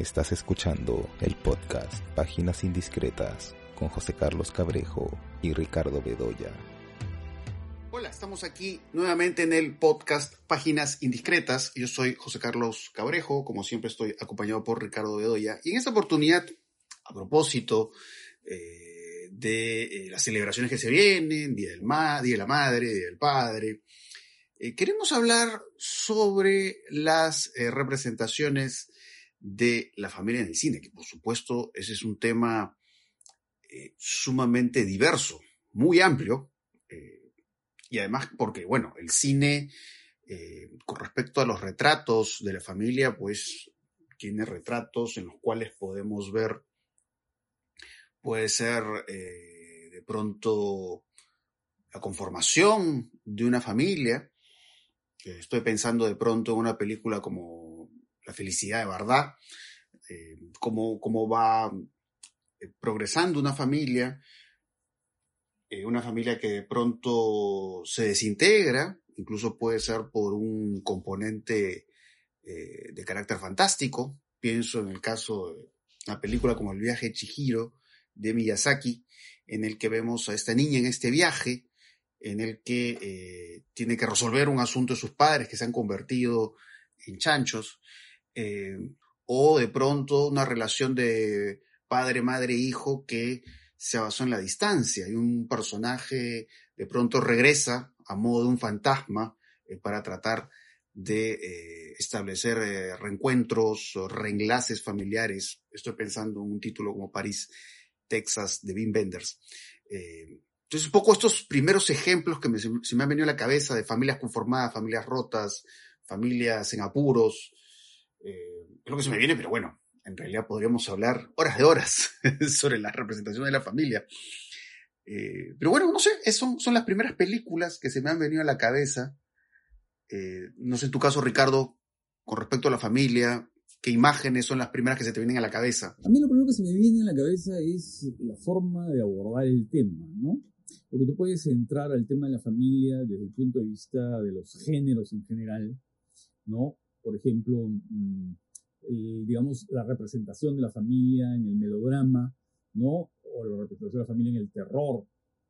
Estás escuchando el podcast Páginas Indiscretas con José Carlos Cabrejo y Ricardo Bedoya. Hola, estamos aquí nuevamente en el podcast Páginas Indiscretas. Yo soy José Carlos Cabrejo, como siempre estoy acompañado por Ricardo Bedoya. Y en esta oportunidad, a propósito eh, de eh, las celebraciones que se vienen, Día, del Ma Día de la Madre, Día del Padre, eh, queremos hablar sobre las representaciones de la familia en el cine, que por supuesto ese es un tema eh, sumamente diverso, muy amplio, eh, y además porque, bueno, el cine, eh, con respecto a los retratos de la familia, pues tiene retratos en los cuales podemos ver, puede ser de pronto la conformación de una familia, estoy pensando de pronto en una película como la felicidad de verdad, eh, cómo, cómo, va eh, progresando una familia, eh, una familia que de pronto se desintegra, incluso puede ser por un componente de carácter fantástico. Pienso en el caso de una película como El viaje de Chihiro de Miyazaki, en el que vemos a esta niña en este viaje, en el que tiene que resolver un asunto de sus padres que se han convertido en chanchos eh, o de pronto una relación de padre, madre, hijo que se basó en la distancia y un personaje de pronto regresa a modo de un fantasma eh, para tratar de eh, establecer reencuentros o reenlaces familiares. Estoy pensando en un título como París, Texas, de Wim Wenders. entonces, un poco estos primeros ejemplos que se me han venido a la cabeza de familias conformadas, familias rotas, familias en apuros, eh, lo que se me viene, pero bueno, en realidad podríamos hablar horas de horas sobre la representación de la familia. Eh, pero bueno, no sé, son, son las primeras películas que se me han venido a la cabeza. Eh, no sé en tu caso, Ricardo, con respecto a la familia, ¿qué imágenes son las primeras que se te vienen a la cabeza? A mí lo primero que se me viene a la cabeza es la forma de abordar el tema, ¿no? Porque tú puedes entrar al tema de la familia desde el punto de vista de los géneros en general, ¿no? Por ejemplo, mm, digamos, la representación de la familia en el melodrama, ¿no? O la representación de la familia en el terror,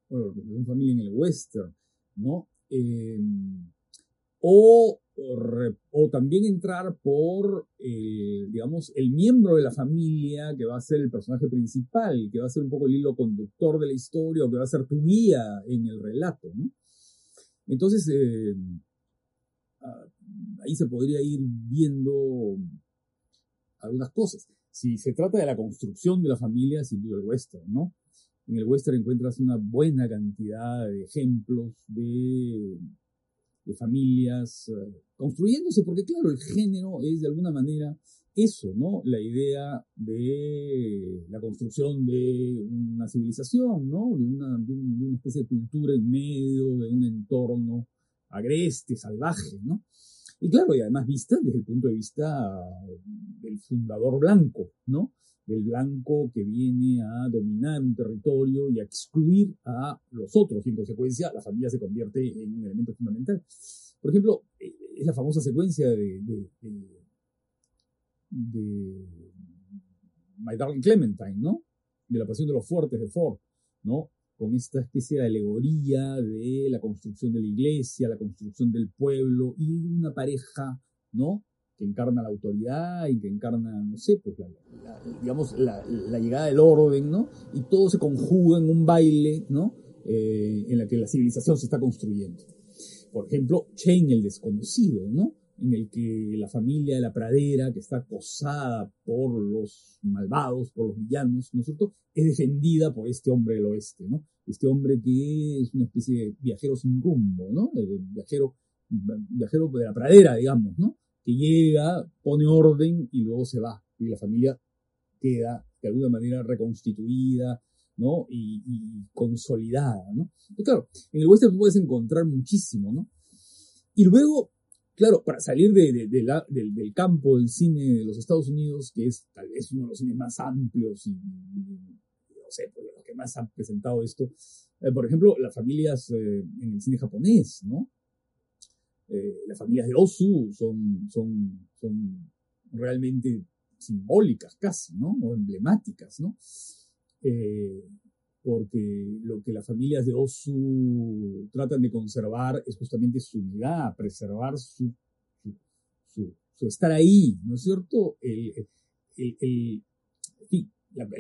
o la representación de la familia en el western, ¿no? Em, o, o, también entrar por, eh, digamos, el miembro de la familia que va a ser el personaje principal, que va a ser un poco el hilo conductor de la historia o que va a ser tu guía en el relato, ¿no? Entonces, eh, ahí se podría ir viendo algunas cosas. Si se trata de la construcción de la familia, sin duda el western, ¿no? En el western encuentras una buena cantidad de ejemplos de, familias eh, construyéndose, porque claro, el género es de alguna manera eso, ¿no? La idea de la construcción de una civilización, ¿no? De una, de una especie de cultura en medio de un entorno agreste, salvaje, ¿no? Y claro, y además vista desde el punto de vista del fundador blanco, ¿no? Del blanco que viene a dominar un territorio y a excluir a los otros. Y en consecuencia, la familia se convierte en un elemento fundamental. Por ejemplo, es la famosa secuencia de, de, de My Darling Clementine, ¿no? De la pasión de los fuertes de Ford, ¿no? Con esta especie de alegoría de la construcción de la iglesia, la construcción del pueblo y una pareja, ¿no? Que encarna la autoridad y que encarna, no sé, pues la, digamos, la, llegada del orden, ¿no? Y todo se conjuga en un baile, ¿no? Eh, en la que la civilización se está construyendo. Por ejemplo, Chain el desconocido, ¿no? en el que la familia de la pradera, que está acosada por los malvados, por los villanos, ¿no es cierto?, es defendida por este hombre del oeste, ¿no? Este hombre que es una especie de viajero sin rumbo, ¿no? viajero, viajero de la pradera, digamos, ¿no? Que llega, pone orden y luego se va. Y la familia queda de alguna manera reconstituida, ¿no? Y, consolidada, ¿no? Y claro, en el oeste tú puedes encontrar muchísimo, ¿no? Y luego Claro, para salir de, del, campo del cine de los Estados Unidos, que es tal vez uno de los cines más amplios y, sé, pues, los que más han presentado esto, eh, por ejemplo, las familias eh, en el cine japonés, ¿no? Eh, las familias de Osu son, son, son realmente simbólicas casi, ¿no? O emblemáticas, ¿no? Porque lo que las familias de Osu tratan de conservar es justamente su unidad, preservar su, su, su, estar ahí, ¿no es cierto? El, el, el,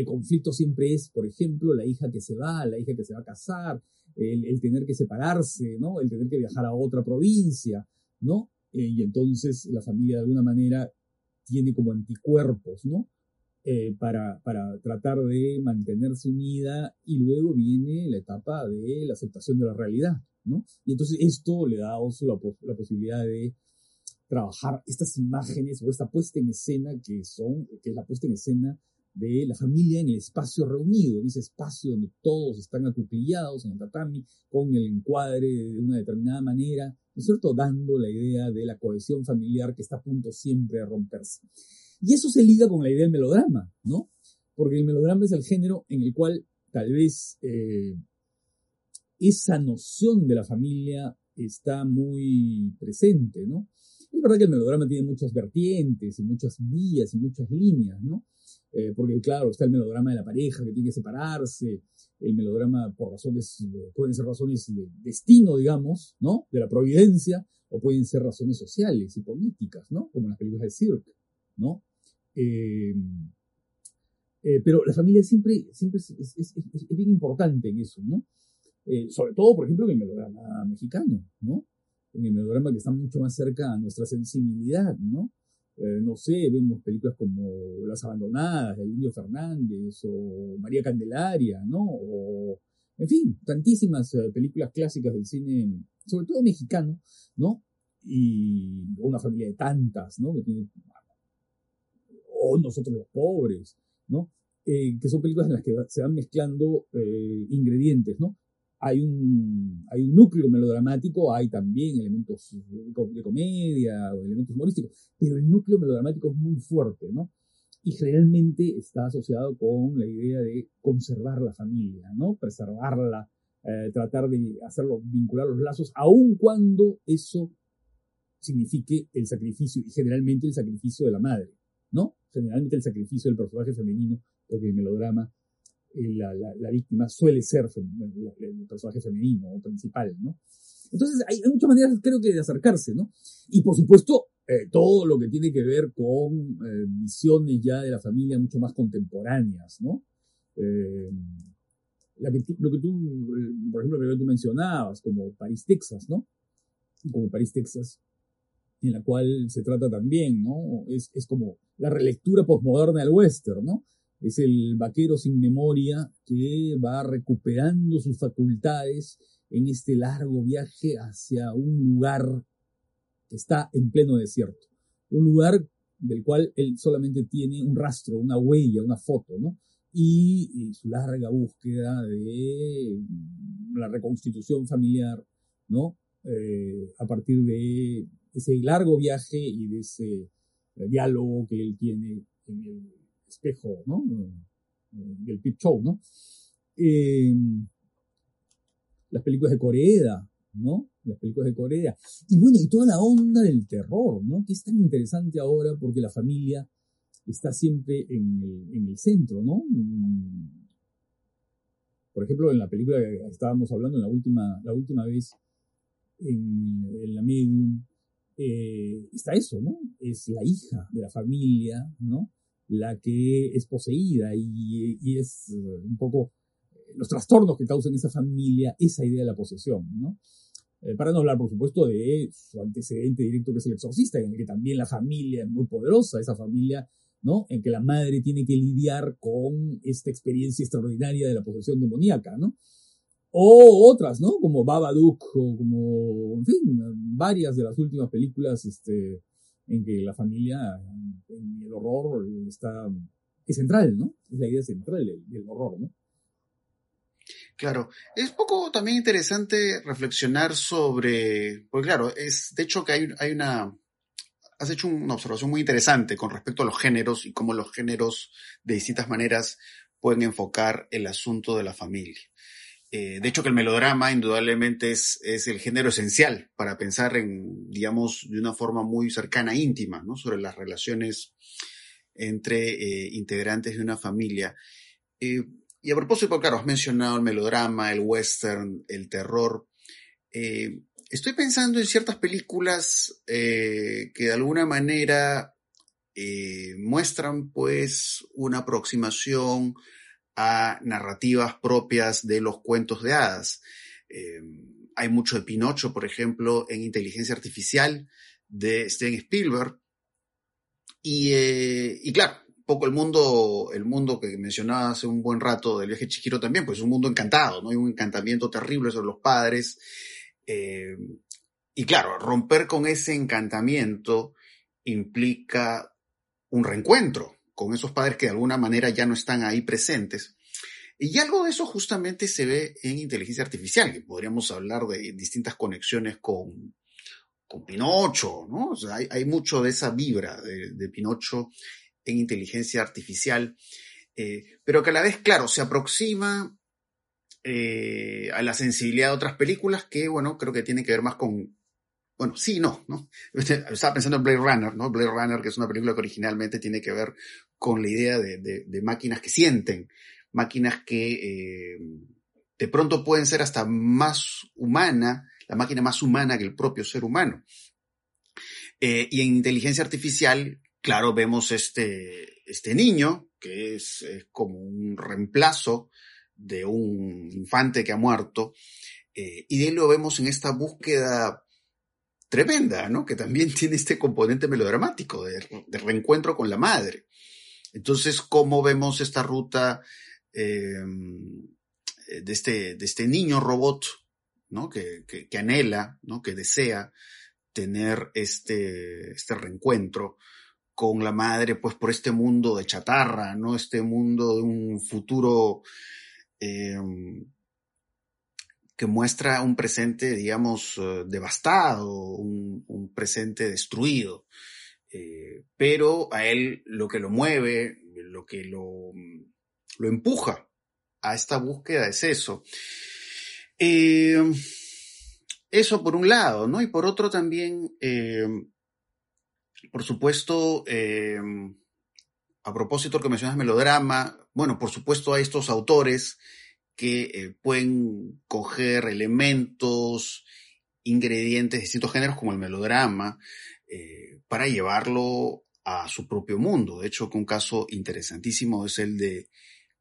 conflicto siempre es, por ejemplo, la hija que se va, la hija que se va a casar, el, tener que separarse, ¿no? El tener que viajar a otra provincia, ¿no? Eh, y entonces la familia de alguna manera tiene como anticuerpos, ¿no? Eh, para, para tratar de mantenerse unida y luego viene la etapa de la aceptación de la realidad, ¿no? Y entonces esto le da a Oso la, la posibilidad de trabajar estas imágenes o esta puesta en escena que son, que es la puesta en escena de la familia en el espacio reunido, ese espacio donde todos están acuclillados en el tatami, con el encuadre de una determinada manera, ¿no es cierto?, dando la idea de la cohesión familiar que está a punto siempre de romperse. Y eso se liga con la idea del melodrama, ¿no? Porque el melodrama es el género en el cual tal vez eh, esa noción de la familia está muy presente, ¿no? Es verdad que el melodrama tiene muchas vertientes y muchas vías y muchas líneas, ¿no? Eh, porque claro, está el melodrama de la pareja que tiene que separarse, el melodrama por razones, pueden ser razones de destino, digamos, ¿no? De la providencia, o pueden ser razones sociales y políticas, ¿no? Como en las películas de Cirque, ¿no? Eh, eh, pero la familia siempre, siempre es, es, bien importante en eso, ¿no? sobre todo, por ejemplo, en el melodrama mexicano, ¿no? En el melodrama que está mucho más cerca a nuestra sensibilidad, ¿no? Eh, no sé, vemos películas como Las Abandonadas, de Indio Fernández, o María Candelaria, ¿no? O, en fin, tantísimas eh, películas clásicas del cine, sobre todo mexicano, ¿no? Y una familia de tantas, ¿no? Que tiene, o Nosotros los Pobres, ¿no? Eh, que son películas en las que se van mezclando ingredientes, ¿no? Hay un, núcleo melodramático, hay también elementos de comedia o elementos humorísticos, pero el núcleo melodramático es muy fuerte, ¿no? Y generalmente está asociado con la idea de conservar la familia, ¿no? Preservarla, eh, tratar de hacerlo, vincular los lazos, aun cuando eso signifique el sacrificio, y generalmente el sacrificio de la madre, ¿no? Generalmente el sacrificio del personaje femenino, porque el melodrama la, la, víctima suele ser el personaje femenino o principal, ¿no? Entonces hay, muchas maneras, creo que, de acercarse, ¿no? Y por supuesto, eh, todo lo que tiene que ver con eh, visiones ya de la familia mucho más contemporáneas, ¿no? Eh, lo que tú, por ejemplo, lo que tú mencionabas, como París, Texas, ¿no? Como París, Texas, en la cual se trata también, ¿no? Es, es como la relectura postmoderna del western, ¿no? Es el vaquero sin memoria que va recuperando sus facultades en este largo viaje hacia un lugar que está en pleno desierto. Un lugar del cual él solamente tiene un rastro, una huella, una foto, ¿no? Y, su larga búsqueda de la reconstitución familiar, ¿no? Eh, a partir de ese largo viaje y de ese diálogo que él tiene en el espejo, ¿no? Del Pip Show, ¿no? Eh, las películas de Corea, ¿no? Las películas de Corea. Y bueno, y toda la onda del terror, ¿no? Que es tan interesante ahora porque la familia está siempre en el, en el centro, ¿no? Por ejemplo, en la película que estábamos hablando la última, la última vez, en, en la medium, eh, está eso, ¿no? Es la hija de la familia, ¿no? La que es poseída y, es eh, un poco eh, los trastornos que causan esa familia, esa idea de la posesión, ¿no? Eh, para no hablar, por supuesto, de su antecedente directo que es el exorcista, en el que también la familia es muy poderosa, esa familia, ¿no? En que la madre tiene que lidiar con esta experiencia extraordinaria de la posesión demoníaca, ¿no? O otras, ¿no? Como Babadook, o como, en fin, varias de las últimas películas, este, en que la familia, en el horror, está, es central, ¿no? Es la idea central del, horror, ¿no? Claro, es poco también interesante reflexionar sobre, pues claro, es de hecho que hay, hay una, has hecho una observación muy interesante con respecto a los géneros y cómo los géneros de distintas maneras pueden enfocar el asunto de la familia. Eh, de hecho, que el melodrama indudablemente es, es, el género esencial para pensar en, digamos, de una forma muy cercana, íntima, ¿no? Sobre las relaciones entre eh, integrantes de una familia. Eh, y a propósito, claro, has mencionado el melodrama, el western, el terror. Estoy pensando en ciertas películas que de alguna manera muestran pues una aproximación a narrativas propias de los cuentos de hadas. hay mucho de Pinocho, por ejemplo, en Inteligencia Artificial de Steven Spielberg, y, eh, y claro, poco el mundo, el mundo que mencionaba hace un buen rato del viaje Chiquiro también, pues es un mundo encantado, ¿no? Hay un encantamiento terrible sobre los padres. Eh, y claro, romper con ese encantamiento implica un reencuentro con esos padres que de alguna manera ya no están ahí presentes. Y algo de eso justamente se ve en inteligencia artificial, que podríamos hablar de distintas conexiones con, con Pinocho, ¿no? O sea, hay, mucho de esa vibra de, Pinocho en inteligencia artificial, eh, pero que a la vez, claro, se aproxima eh, a la sensibilidad de otras películas que, bueno, creo que tiene que ver más con, bueno, sí, no, ¿no? Estaba pensando en Blade Runner, ¿no? Blade Runner, que es una película que originalmente tiene que ver con la idea de, máquinas que sienten, máquinas que eh, de pronto pueden ser hasta más humana la máquina más humana que el propio ser humano. Eh, y en inteligencia artificial, claro, vemos este, este niño, que es, como un reemplazo de un infante que ha muerto, eh, y de ahí lo vemos en esta búsqueda tremenda, ¿no? Que también tiene este componente melodramático de, reencuentro con la madre. Entonces, ¿cómo vemos esta ruta eh, de, este, de este niño robot ¿no? Que, que, anhela, ¿no? Que desea tener este, este reencuentro con la madre, pues por este mundo de chatarra, ¿no? Este mundo de un futuro em, que muestra un presente, digamos, eh, devastado, un, presente destruido. Eh, pero a él lo que lo mueve, lo que lo, empuja a esta búsqueda es eso. Eh, eso por un lado, ¿no? Y por otro también, por supuesto, a propósito que mencionas melodrama, bueno, por supuesto hay estos autores que pueden coger elementos, ingredientes de distintos géneros como el melodrama, para llevarlo a su propio mundo. De hecho, un caso interesantísimo es el de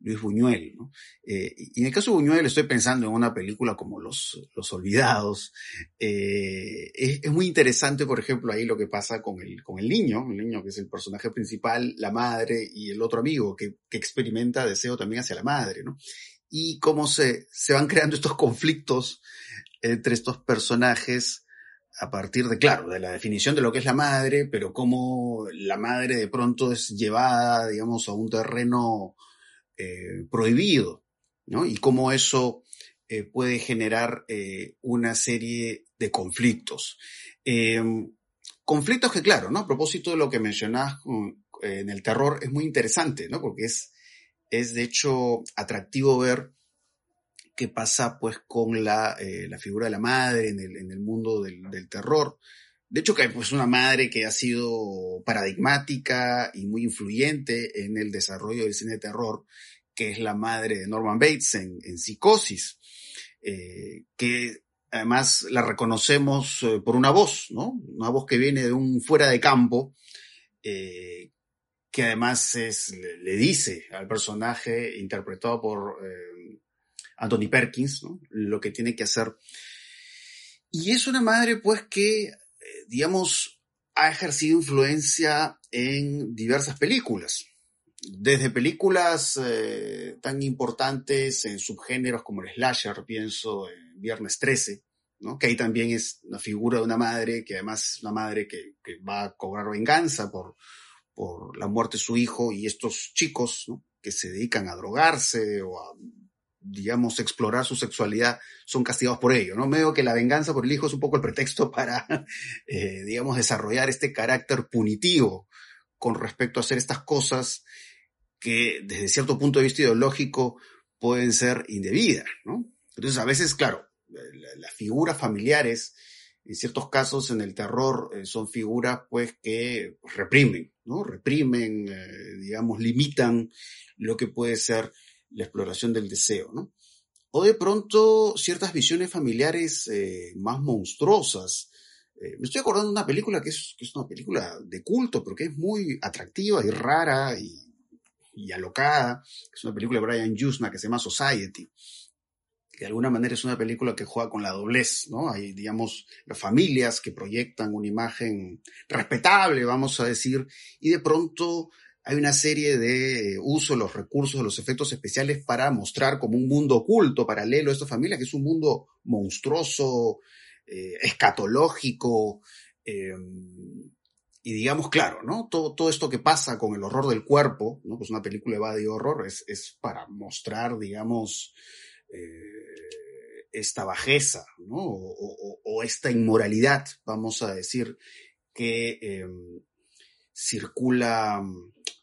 Luis Buñuel. Eh, y en el caso de Buñuel estoy pensando en una película como Los, Los Olvidados. Eh, es, muy interesante, por ejemplo, ahí lo que pasa con el, con el niño, el niño que es el personaje principal, la madre y el otro amigo que, que experimenta deseo también hacia la madre, ¿no? Y cómo se, se van creando estos conflictos entre estos personajes a partir de, claro, de la definición de lo que es la madre, pero cómo la madre de pronto es llevada, digamos, a un terreno eh, prohibido, ¿no? Y cómo eso eh, puede generar eh, una serie de conflictos. conflictos que, claro, ¿no? A propósito de lo que mencionabas en el terror, es muy interesante, ¿no? Porque es, es de hecho atractivo ver qué pasa pues con la, la figura de la madre en el, en el mundo del, del, terror. De hecho, que hay pues una madre que ha sido paradigmática y muy influyente en el desarrollo del cine de terror, que es la madre de Norman Bates en, Psicosis, eh, que además la reconocemos eh, por una voz, ¿no? Una voz que viene de un fuera de campo, eh, que además le, dice al personaje interpretado por Anthony Perkins. Lo que tiene que hacer y es una madre, pues, que, eh, digamos, ha ejercido influencia en diversas películas. Desde películas eh, tan importantes en subgéneros como el slasher, pienso en Viernes 13, ¿no? que ahí también es una figura de una madre, que además es una madre que va a cobrar venganza por, por la muerte de su hijo y estos chicos que se dedican a drogarse o a digamos, explorar su sexualidad, son castigados por ello, ¿no? Veo que la venganza por el hijo es un poco el pretexto para, eh, digamos, desarrollar este carácter punitivo con respecto a hacer estas cosas que desde cierto punto de vista ideológico pueden ser indebidas. Entonces, a veces, claro, las figuras familiares, en ciertos casos en el terror, eh, son figuras, pues, que reprimen, ¿no? Reprimen, eh, digamos, limitan lo que puede ser la exploración del deseo, ¿no? O de pronto ciertas visiones familiares eh, más monstruosas. Eh, me estoy acordando de una película que es, una película de culto, pero que es muy atractiva y rara y, y alocada. Es una película de Brian Yusna que se llama Society de alguna manera es una película que juega con la doblez, ¿no? Hay, digamos, las familias que proyectan una imagen respetable, vamos a decir, y de pronto hay una serie de eh, uso de los recursos, de los efectos especiales para mostrar como un mundo oculto, paralelo a esta familia, que es un mundo monstruoso, eh, escatológico, eh, y digamos, claro, ¿no? Todo, todo esto que pasa con el horror del cuerpo, ¿no? Pues una película de horror es, es para mostrar, digamos, eh, esta bajeza, ¿no? O, esta inmoralidad, vamos a decir, que eh, circula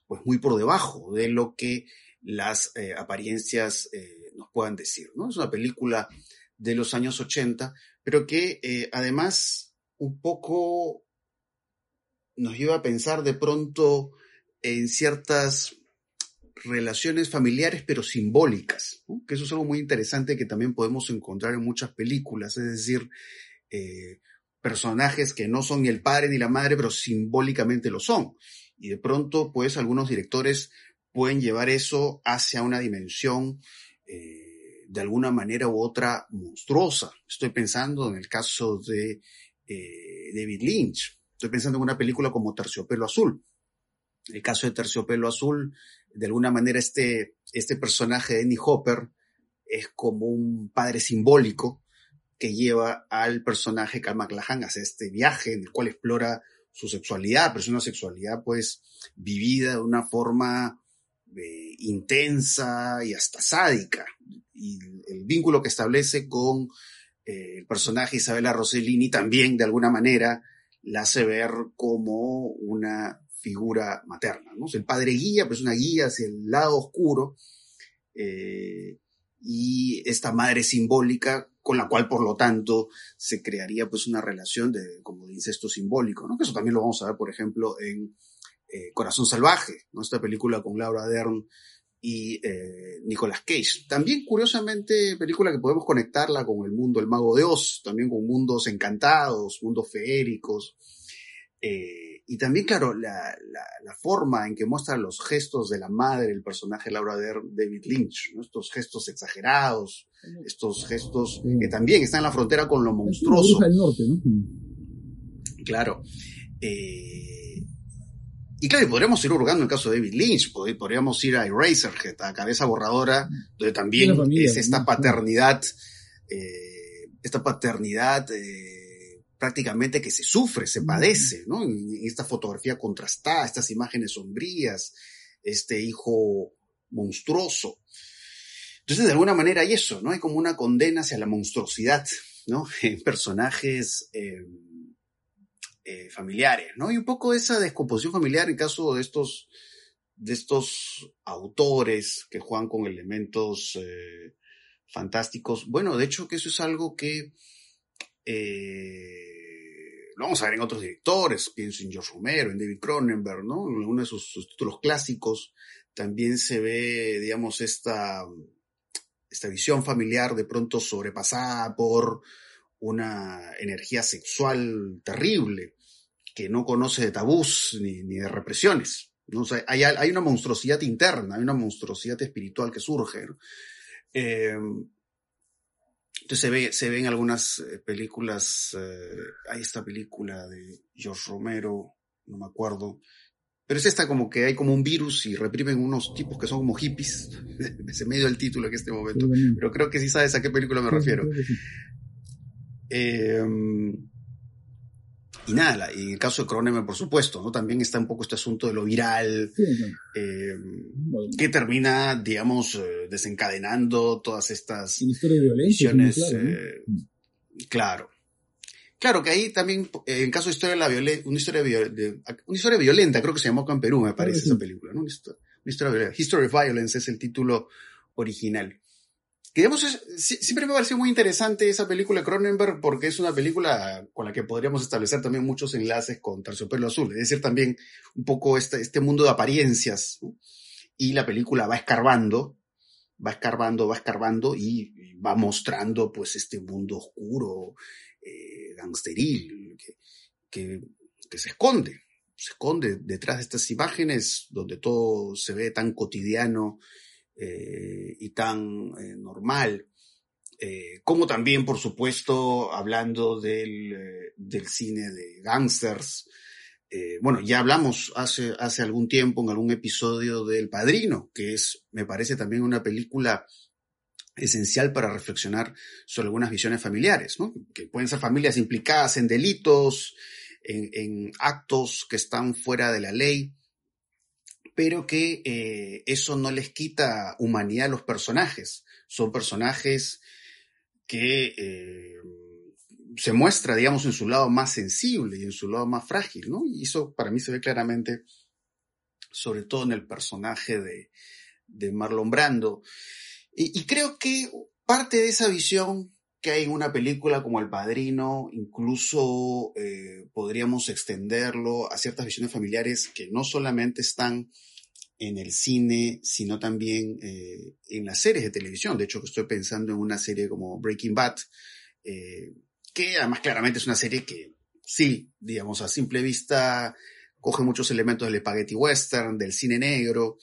pues muy por debajo de lo que las eh, apariencias eh, nos puedan decir, ¿no? Es una película de los años 80, pero que además un poco nos lleva a pensar de pronto en ciertas relaciones familiares, pero simbólicas, que eso es algo muy interesante que también podemos encontrar en muchas películas, es decir, eh, personajes que no son ni el padre ni la madre, pero simbólicamente lo son. Y de pronto, pues, algunos directores pueden llevar eso hacia una dimensión eh, de alguna manera u otra monstruosa. Estoy pensando en el caso de eh, David Lynch. Estoy pensando en una película como Terciopelo Azul. El caso de Terciopelo Azul de alguna manera este, este personaje de Annie Hopper es como un padre simbólico que lleva al personaje Carl McLachlan hacia este viaje en el cual explora su sexualidad, pero es una sexualidad pues vivida de una forma eh, intensa y hasta sádica. Y el vínculo que establece con eh, el personaje Isabella Rossellini también de alguna manera la hace ver como una figura materna. ¿no? el padre guía, pues una guía hacia el lado oscuro, eh, y esta madre simbólica con la cual, por lo tanto, se crearía pues una relación de, como de incesto simbólico, ¿no? Que eso también lo vamos a ver, por ejemplo, en eh, Corazón Salvaje, ¿no? Esta película con Laura Dern y eh, Nicolas Cage. También, curiosamente, película que podemos conectarla con el mundo El Mago de Oz, también con mundos encantados, mundos feéricos, y también, claro, la, la, la, forma en que muestra los gestos de la madre, el personaje Laura de David Lynch, ¿no? estos gestos exagerados, estos gestos que también están en la frontera con lo monstruoso. del norte, ¿no? Claro. Eh, y claro, podríamos ir hurgando en el caso de David Lynch, podríamos ir a Eraserhead, a Cabeza Borradora, donde también familia, es esta paternidad, eh, esta paternidad eh, prácticamente que se sufre, se padece, ¿no? En esta fotografía contrastada, estas imágenes sombrías, este hijo monstruoso. Entonces, de alguna manera hay eso, ¿no? Hay como una condena hacia la monstruosidad, ¿no? En personajes eh, eh, familiares, ¿no? Y un poco esa descomposición familiar en caso de estos, de estos autores que juegan con elementos eh, fantásticos. Bueno, de hecho que eso es algo que eh, lo vamos a ver en otros directores, pienso en George Romero, en David Cronenberg, ¿no? En uno de sus, títulos clásicos también se ve, digamos, esta, esta visión familiar de pronto sobrepasada por una energía sexual terrible que no conoce de tabús ni, ni de represiones. ¿no? O hay, hay, una monstruosidad interna, hay una monstruosidad espiritual que surge. ¿no? Eh, entonces se ve, se ven algunas eh, películas, eh, hay esta película de George Romero, no me acuerdo, pero es esta como que hay como un virus y reprimen unos tipos que son como hippies, se medio el título en este momento, pero creo que sí sabes a qué película me refiero. Eh, y nada, y en el caso de Cronenberg, por supuesto, ¿no? También está un poco este asunto de lo viral, sí, eh, bueno. que termina, digamos, eh, desencadenando todas estas. Claro, eh, claro, claro. que ahí también, en caso de historia de la violencia, una historia, de, una historia violenta, creo que se llamó acá en Perú, me parece, esa película, ¿no? Una historia, una historia violenta. History of Violence es el título original. Que siempre me pareció muy interesante esa película Cronenberg porque es una película con la que podríamos establecer también muchos enlaces con Terciopelo Azul, es decir, también un poco este, este mundo de apariencias, y la película va escarbando, va escarbando, va escarbando y, va mostrando pues este mundo oscuro, eh, gangsteril, que, que se esconde, se esconde detrás de estas imágenes donde todo se ve tan cotidiano eh, y tan eh, normal. Eh, como también, por supuesto, hablando del, del cine de gangsters. bueno, ya hablamos hace, hace algún tiempo en algún episodio del Padrino, que es, me parece también una película esencial para reflexionar sobre algunas visiones familiares, ¿no? que pueden ser familias implicadas en delitos, en, actos que están fuera de la ley, pero que eh, eso no les quita humanidad a los personajes. Son personajes que eh, se muestra, digamos, en su lado más sensible y en su lado más frágil, ¿no? Y eso para mí se ve claramente, sobre todo en el personaje de, de Marlon Brando. y creo que parte de esa visión que hay en una película como El Padrino, incluso eh, podríamos extenderlo a ciertas visiones familiares que no solamente están en el cine, sino también eh, en las series de televisión. De hecho, estoy pensando en una serie como Breaking Bad, eh, que además claramente es una serie que sí, digamos, a simple vista coge muchos elementos del spaghetti western, del cine negro,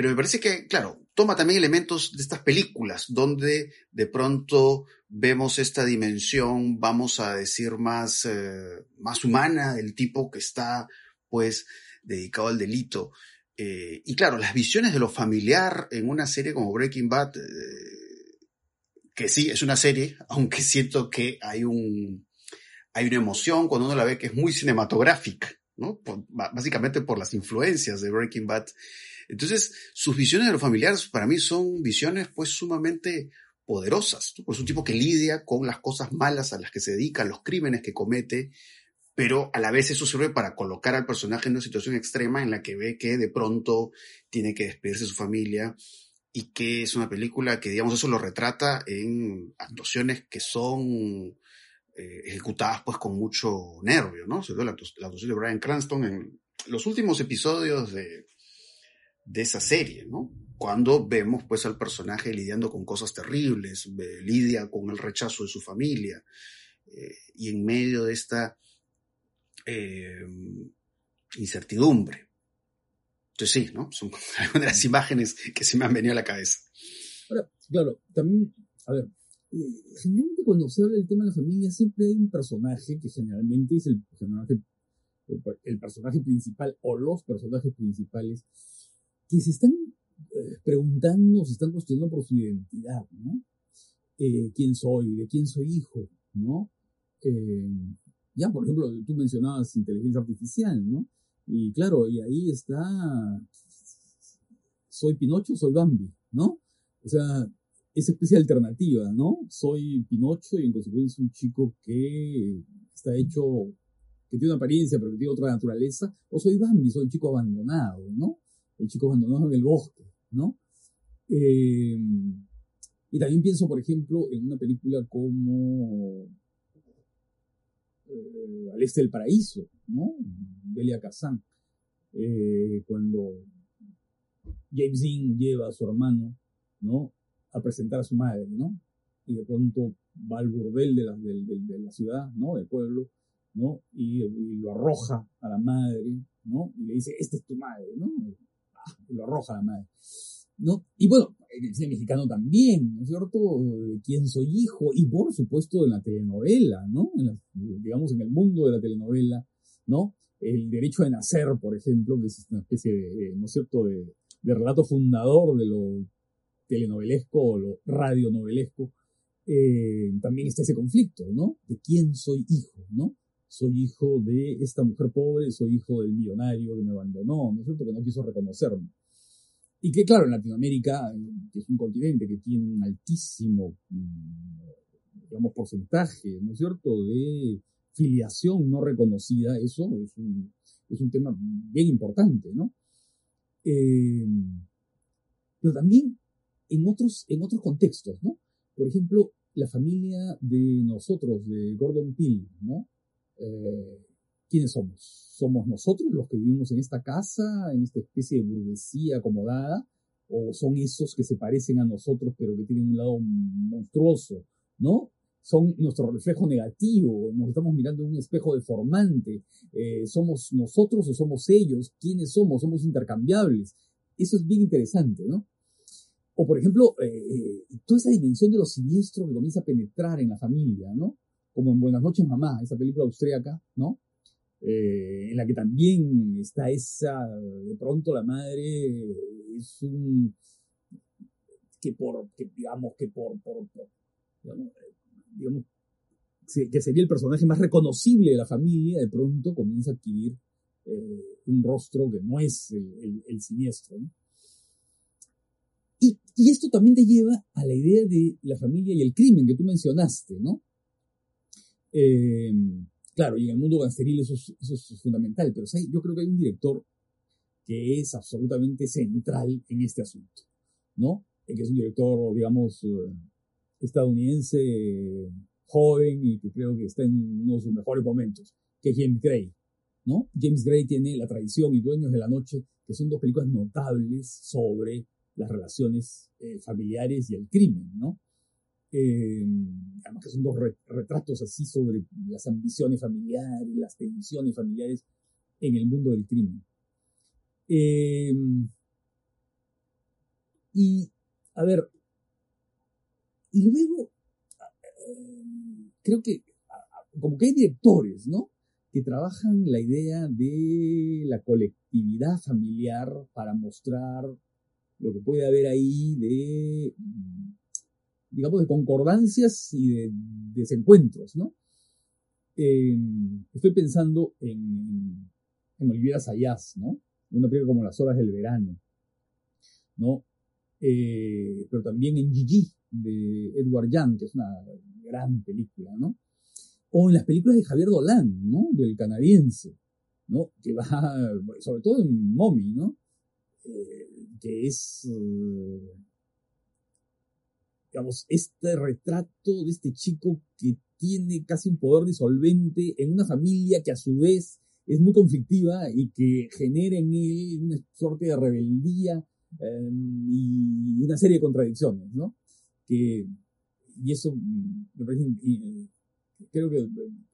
pero me parece que, claro, toma también elementos de estas películas, donde de pronto vemos esta dimensión, vamos a decir, más, eh, más humana del tipo que está, pues, dedicado al delito. Eh, y claro, las visiones de lo familiar en una serie como Breaking Bad, eh, que sí, es una serie, aunque siento que hay un, hay una emoción cuando uno la ve que es muy cinematográfica, ¿no? básicamente por las influencias de Breaking Bad. Entonces, sus visiones de los familiares para mí son visiones pues sumamente poderosas. Es un tipo que lidia con las cosas malas a las que se dedica, los crímenes que comete, pero a la vez eso sirve para colocar al personaje en una situación extrema en la que ve que de pronto tiene que despedirse de su familia y que es una película que, digamos, eso lo retrata en actuaciones que son eh, ejecutadas pues con mucho nervio, ¿no? Todo la, la actuación de Brian Cranston en los últimos episodios de, de esa serie, ¿no? Cuando vemos pues al personaje lidiando con cosas terribles, lidia con el rechazo de su familia, eh, y en medio de esta eh, incertidumbre. Entonces sí, ¿no? Son algunas de las imágenes que se me han venido a la cabeza. Ahora, claro, también, a ver, generalmente cuando se habla del tema de la familia siempre hay un personaje que generalmente es el personaje, el personaje principal o los personajes principales que se están eh, preguntando, se están cuestionando por su identidad, ¿no? Eh, ¿Quién soy? ¿De quién soy hijo? ¿No? Eh, ya, por ejemplo, tú mencionabas inteligencia artificial, ¿no? Y claro, y ahí está, soy Pinocho, soy Bambi, ¿no? O sea, esa especie de alternativa, ¿no? Soy Pinocho y en consecuencia un chico que está hecho, que tiene una apariencia, pero que tiene otra naturaleza, o soy Bambi, soy un chico abandonado, ¿no? El chico abandonado en el bosque, ¿no? Eh, y también pienso, por ejemplo, en una película como eh, Al Este del Paraíso, ¿no? Delia Kazan, eh, cuando James Dean lleva a su hermano, ¿no? A presentar a su madre, ¿no? Y de pronto va al burdel de la, de, ciudad, ¿no? Del pueblo, ¿no? Y, lo arroja a la madre, ¿no? Y le dice, esta es tu madre, ¿no? Lo arroja la madre. ¿No? Y bueno, en el cine mexicano también, ¿no es cierto? Quién soy hijo, y por supuesto en la telenovela, ¿no? digamos, en el mundo de la telenovela, ¿no? El derecho de nacer, por ejemplo, que es una especie de, ¿no es cierto?, de, relato fundador de lo telenovelesco o lo radionovelesco, eh, también está ese conflicto, ¿no? De quién soy hijo, ¿no? Soy hijo de esta mujer pobre, soy hijo del millonario que me abandonó, ¿no es cierto? Que no quiso reconocerme. Y que claro, en Latinoamérica, que es un continente que tiene un altísimo, mm, digamos, porcentaje, ¿no es cierto?, de filiación no reconocida, eso es un, es un tema bien importante, ¿no? Eh, pero también en otros, en otros contextos, ¿no? Por ejemplo, la familia de nosotros, de Gordon Peele, ¿no? Eh, ¿Quiénes somos? ¿Somos nosotros los que vivimos en esta casa, en esta especie de burguesía acomodada? ¿O son esos que se parecen a nosotros pero que tienen un lado monstruoso, ¿no? Son nuestro reflejo negativo, nos estamos mirando en un espejo deformante, eh, ¿somos nosotros o somos ellos? ¿Quiénes somos? ¿Somos intercambiables? Eso es bien interesante, ¿no? O, por ejemplo, eh, toda esa dimensión de lo siniestro que comienza a penetrar en la familia, ¿no? Como en Buenas noches, mamá, esa película austríaca, ¿no? Eh, en la que también está esa, de pronto la madre es un, que por, que digamos, que por, digamos, que sería el personaje más reconocible de la familia, de pronto comienza a adquirir eh, un rostro que no es el, siniestro. ¿no? Y, esto también te lleva a la idea de la familia y el crimen que tú mencionaste, ¿no? Eh, Claro, y en el mundo gangsteril eso es, eso es fundamental, pero ¿sabes? yo creo que hay un director que es absolutamente central en este asunto, ¿no? Que es un director, digamos, eh, estadounidense, joven y que creo que está en uno de sus mejores momentos, que es James Gray, ¿no? James Gray tiene La tradición y Dueños de la Noche, que son dos películas notables sobre las relaciones eh, familiares y el crimen, ¿no? Eh, además que son dos retratos así sobre las ambiciones familiares, las tensiones familiares en el mundo del crimen. Eh, y, a ver, y luego, creo que como que hay directores, ¿no? Que trabajan la idea de la colectividad familiar para mostrar lo que puede haber ahí de digamos, de concordancias y de desencuentros, ¿no? Eh, estoy pensando en, en Olivera Sayas, ¿no? Una película como Las Horas del Verano, ¿no? Eh, pero también en Gigi, de Edward Young, que es una gran película, ¿no? O en las películas de Javier Dolan, ¿no? Del canadiense, ¿no? Que va, sobre todo en Mommy, ¿no? Eh, que es digamos, este retrato de este chico que tiene casi un poder disolvente en una familia que a su vez es muy conflictiva y que genera en él una suerte de rebeldía eh, y una serie de contradicciones, ¿no? Que, y eso me parece, creo que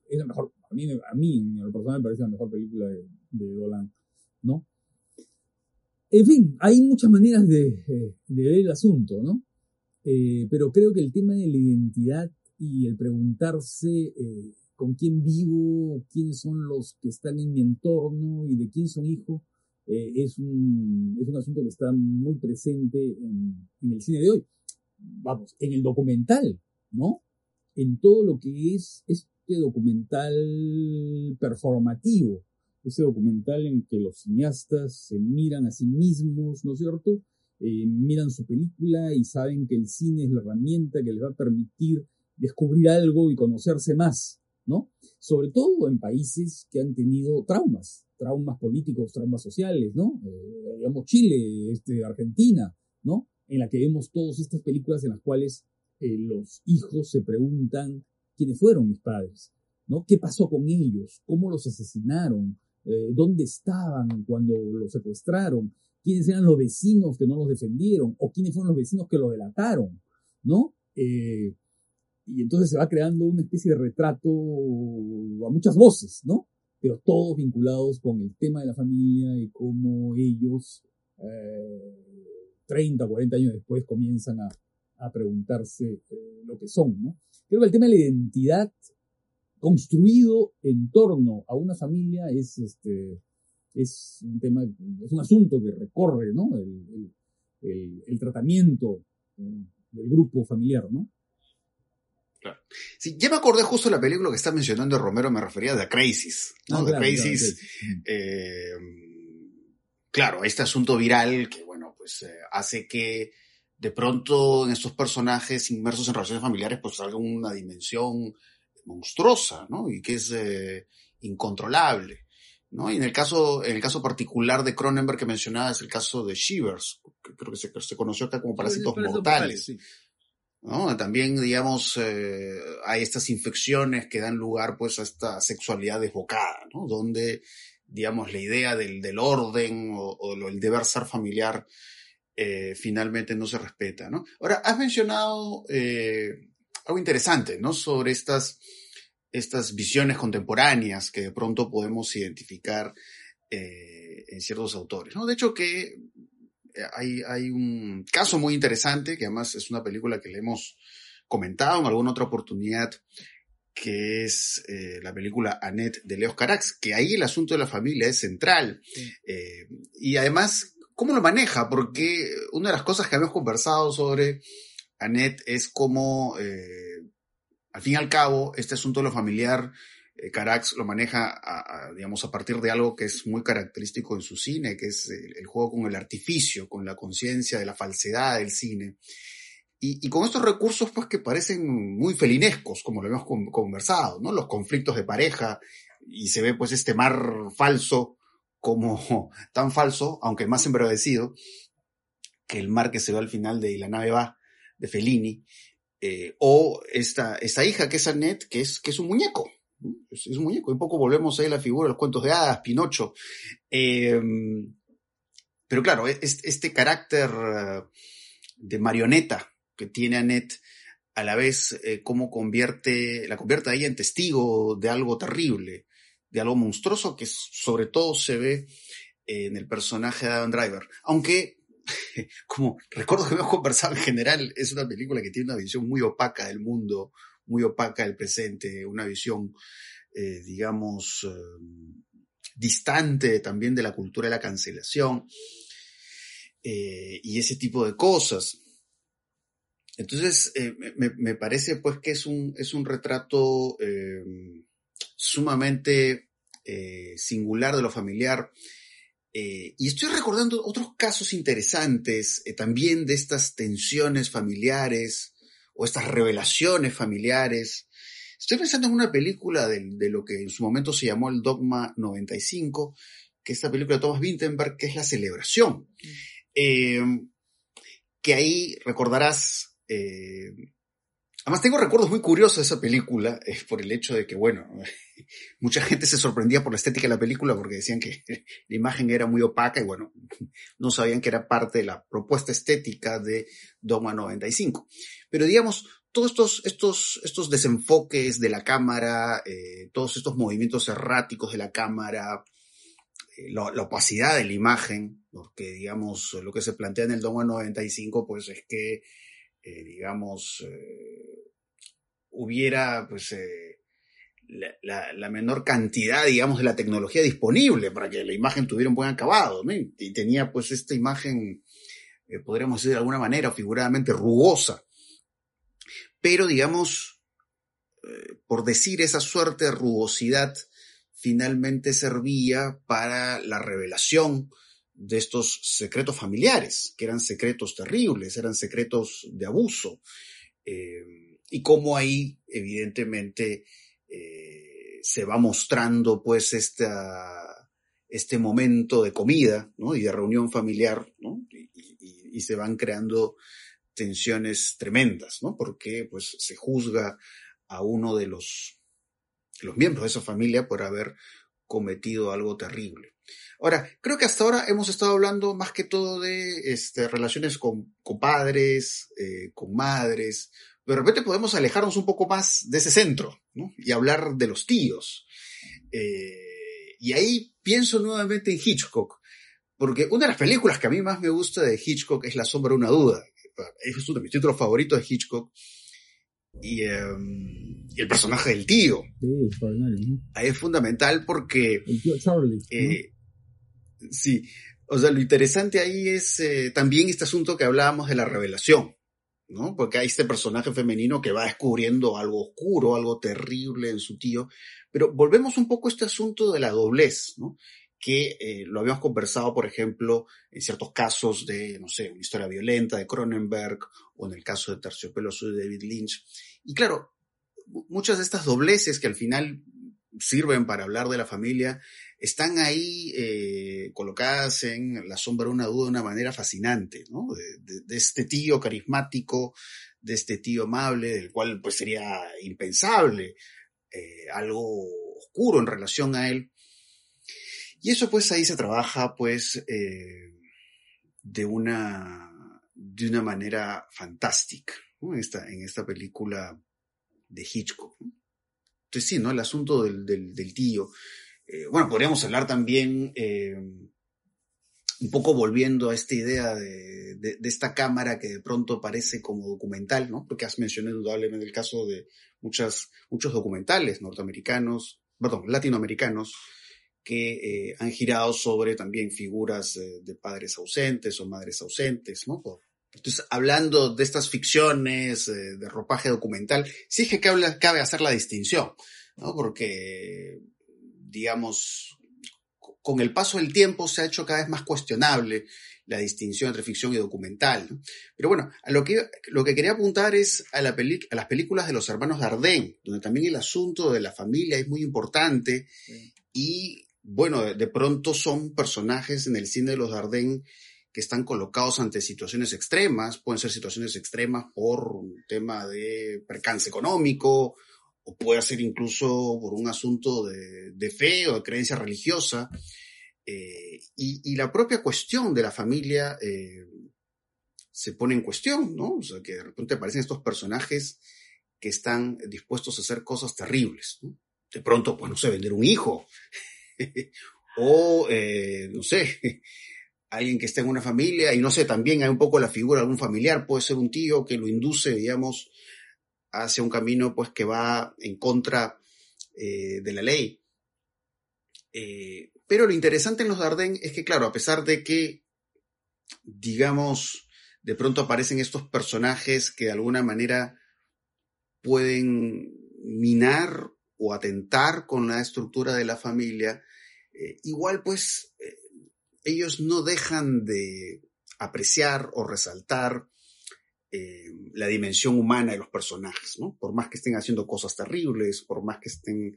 es la mejor, a mí, a mí en lo personal me parece la mejor película de, de Dolan, ¿no? En fin, hay muchas maneras de, de ver el asunto, ¿no? Eh, pero creo que el tema de la identidad y el preguntarse eh, con quién vivo, quiénes son los que están en mi entorno y de quién son hijo, eh, es, un, es un asunto que está muy presente en, en, el cine de hoy. Vamos, en el documental, ¿no? En todo lo que es este documental performativo, ese documental en que los cineastas se miran a sí mismos, ¿no es cierto? Eh, miran su película y saben que el cine es la herramienta que les va a permitir descubrir algo y conocerse más, ¿no? Sobre todo en países que han tenido traumas, traumas políticos, traumas sociales, ¿no? Eh, digamos Chile, este, Argentina, ¿no? En la que vemos todas estas películas en las cuales eh, los hijos se preguntan quiénes fueron mis padres, ¿no? ¿Qué pasó con ellos? ¿Cómo los asesinaron? Eh, ¿Dónde estaban cuando los secuestraron? Quiénes eran los vecinos que no los defendieron o quiénes fueron los vecinos que lo delataron, ¿no? Eh, y entonces se va creando una especie de retrato a muchas voces, ¿no? Pero todos vinculados con el tema de la familia y cómo ellos, eh, 30, 40 años después, comienzan a, preguntarse eh, lo que son, ¿no? Creo que el tema de la identidad construido en torno a una familia es, este, es un tema, es un asunto que recorre, ¿no? El, el, el tratamiento del grupo familiar, ¿no? Claro. Sí, ya me acordé justo de la película que está mencionando Romero, me refería a The Crisis, ¿no? Ah, The claro, Crisis, claro, eh, claro, este asunto viral que, bueno, pues eh, hace que de pronto en estos personajes inmersos en relaciones familiares, pues salga una dimensión monstruosa, ¿no? Y que es eh, incontrolable. ¿No? Y en el caso, en el caso particular de Cronenberg que mencionaba es el caso de Shivers, que creo que se, se conoció acá como parásitos mortales. ¿no? También, digamos, eh, hay estas infecciones que dan lugar pues a esta sexualidad desbocada, ¿no? Donde, digamos, la idea del, del orden o, o, el deber ser familiar eh, finalmente no se respeta, ¿no? Ahora, has mencionado eh, algo interesante, ¿no? Sobre estas, estas visiones contemporáneas que de pronto podemos identificar eh, en ciertos autores, ¿no? De hecho que hay, hay un caso muy interesante, que además es una película que le hemos comentado en alguna otra oportunidad, que es eh, la película Annette de Leos Carax, que ahí el asunto de la familia es central. Sí. Eh, y además, ¿cómo lo maneja? Porque una de las cosas que habíamos conversado sobre Annette es cómo, eh, al fin y al cabo, este asunto de lo familiar eh, Carax lo maneja, a, a, digamos, a partir de algo que es muy característico en su cine, que es el, juego con el artificio, con la conciencia de la falsedad del cine. Y, y, con estos recursos, pues, que parecen muy felinescos, como lo hemos conversado, ¿no? Los conflictos de pareja, y se ve, pues, este mar falso como tan falso, aunque más embravecido, que el mar que se ve al final de La nave va, de Fellini, eh, o esta, esta hija que es Annette, que es, que es un muñeco, es, un muñeco. Un poco volvemos ahí a la figura de los cuentos de hadas, Pinocho. Eh, pero claro, este, este carácter de marioneta que tiene Annette, a la vez eh, cómo convierte, la convierte a ella en testigo de algo terrible, de algo monstruoso que sobre todo se ve en el personaje de Adam Driver. Aunque, como recuerdo que hemos conversado en general, es una película que tiene una visión muy opaca del mundo, muy opaca del presente, una visión, eh, digamos, eh, distante también de la cultura de la cancelación eh, y ese tipo de cosas. Entonces, me, me, parece pues que es un, es un retrato sumamente singular de lo familiar. Y estoy recordando otros casos interesantes también de estas tensiones familiares, o estas revelaciones familiares. Estoy pensando en una película de, de, lo que en su momento se llamó el Dogma 95, que es esta película de Thomas Vinterberg, que es La Celebración. Mm. Eh, que ahí recordarás, eh, además tengo recuerdos muy curiosos de esa película, por el hecho de que, bueno, mucha gente se sorprendía por la estética de la película porque decían que la imagen era muy opaca y bueno, no sabían que era parte de la propuesta estética de Dogma 95. Pero digamos, todos estos, estos, estos desenfoques de la cámara, eh, todos estos movimientos erráticos de la cámara, eh, la, la, opacidad de la imagen, porque digamos, lo que se plantea en el Dogma 95, pues es que, eh, digamos, hubiera, pues, la, la, menor cantidad, digamos, de la tecnología disponible para que la imagen tuviera un buen acabado. Y tenía, pues, esta imagen, eh, podríamos decir de alguna manera, figuradamente rugosa. Pero, digamos, eh, por decir esa suerte de rugosidad, finalmente servía para la revelación de estos secretos familiares, que eran secretos terribles, eran secretos de abuso. Eh, y cómo ahí, evidentemente, eh, se va mostrando pues esta, este momento de comida ¿no? y de reunión familiar ¿no? y, y, se van creando tensiones tremendas, ¿no? porque pues se juzga a uno de los, los miembros de esa familia por haber cometido algo terrible. Ahora, creo que hasta ahora hemos estado hablando más que todo de este, relaciones con, con padres, eh, con madres, de repente podemos alejarnos un poco más de ese centro ¿no? y hablar de los tíos. Eh, y ahí pienso nuevamente en Hitchcock, porque una de las películas que a mí más me gusta de Hitchcock es La sombra de una duda. Es uno de mis títulos favoritos de Hitchcock. Y, eh, y el personaje del tío. Sí, ¿no? Ahí es fundamental porque... El tío Charlie. Eh, ¿no? Sí, o sea, lo interesante ahí es eh, también este asunto que hablábamos de la revelación. ¿no? Porque hay este personaje femenino que va descubriendo algo oscuro, algo terrible en su tío. Pero volvemos un poco a este asunto de la doblez, ¿no? Que eh, lo habíamos conversado, por ejemplo, en ciertos casos de, no sé, una historia violenta de Cronenberg o en el caso de Terciopelo de David Lynch. Y claro, muchas de estas dobleces que al final sirven para hablar de la familia, están ahí eh, colocadas en la sombra de una duda de una manera fascinante, ¿no? De, este tío carismático, de este tío amable, del cual pues sería impensable eh, algo oscuro en relación a él. Y eso pues ahí se trabaja pues eh, de, una, de una manera fantástica en, esta, en esta película de Hitchcock. Entonces sí, ¿no? El asunto del, del, tío. Eh, bueno, podríamos hablar también eh, un poco volviendo a esta idea de, de, esta cámara que de pronto parece como documental, ¿no? Porque has mencionado indudablemente el caso de muchas, muchos documentales norteamericanos, perdón, latinoamericanos, que eh, han girado sobre también figuras de padres ausentes o madres ausentes, ¿no? Entonces, hablando de estas ficciones eh, de ropaje documental, sí es que cabe, hacer la distinción, ¿no? Porque, digamos, con el paso del tiempo se ha hecho cada vez más cuestionable la distinción entre ficción y documental. ¿no? Pero bueno, a lo, que, lo que quería apuntar es a, la a las películas de los hermanos Dardenne, donde también el asunto de la familia es muy importante y, bueno, de, pronto son personajes en el cine de los Dardenne que están colocados ante situaciones extremas, pueden ser situaciones extremas por un tema de percance económico, o puede ser incluso por un asunto de, fe o de creencia religiosa. Eh, y, la propia cuestión de la familia eh, se pone en cuestión, ¿no? O sea, que de repente aparecen estos personajes que están dispuestos a hacer cosas terribles. De pronto, pues no sé, vender un hijo. o, eh, no sé, alguien que esté en una familia, y no sé, también hay un poco la figura de algún familiar, puede ser un tío que lo induce, digamos, hacia un camino pues que va en contra eh, de la ley. Eh, pero lo interesante en los Dardenne es que, claro, a pesar de que, digamos, de pronto aparecen estos personajes que de alguna manera pueden minar o atentar con la estructura de la familia, eh, igual pues ellos no dejan de apreciar o resaltar eh, la dimensión humana de los personajes, ¿no? Por más que estén haciendo cosas terribles, por más que estén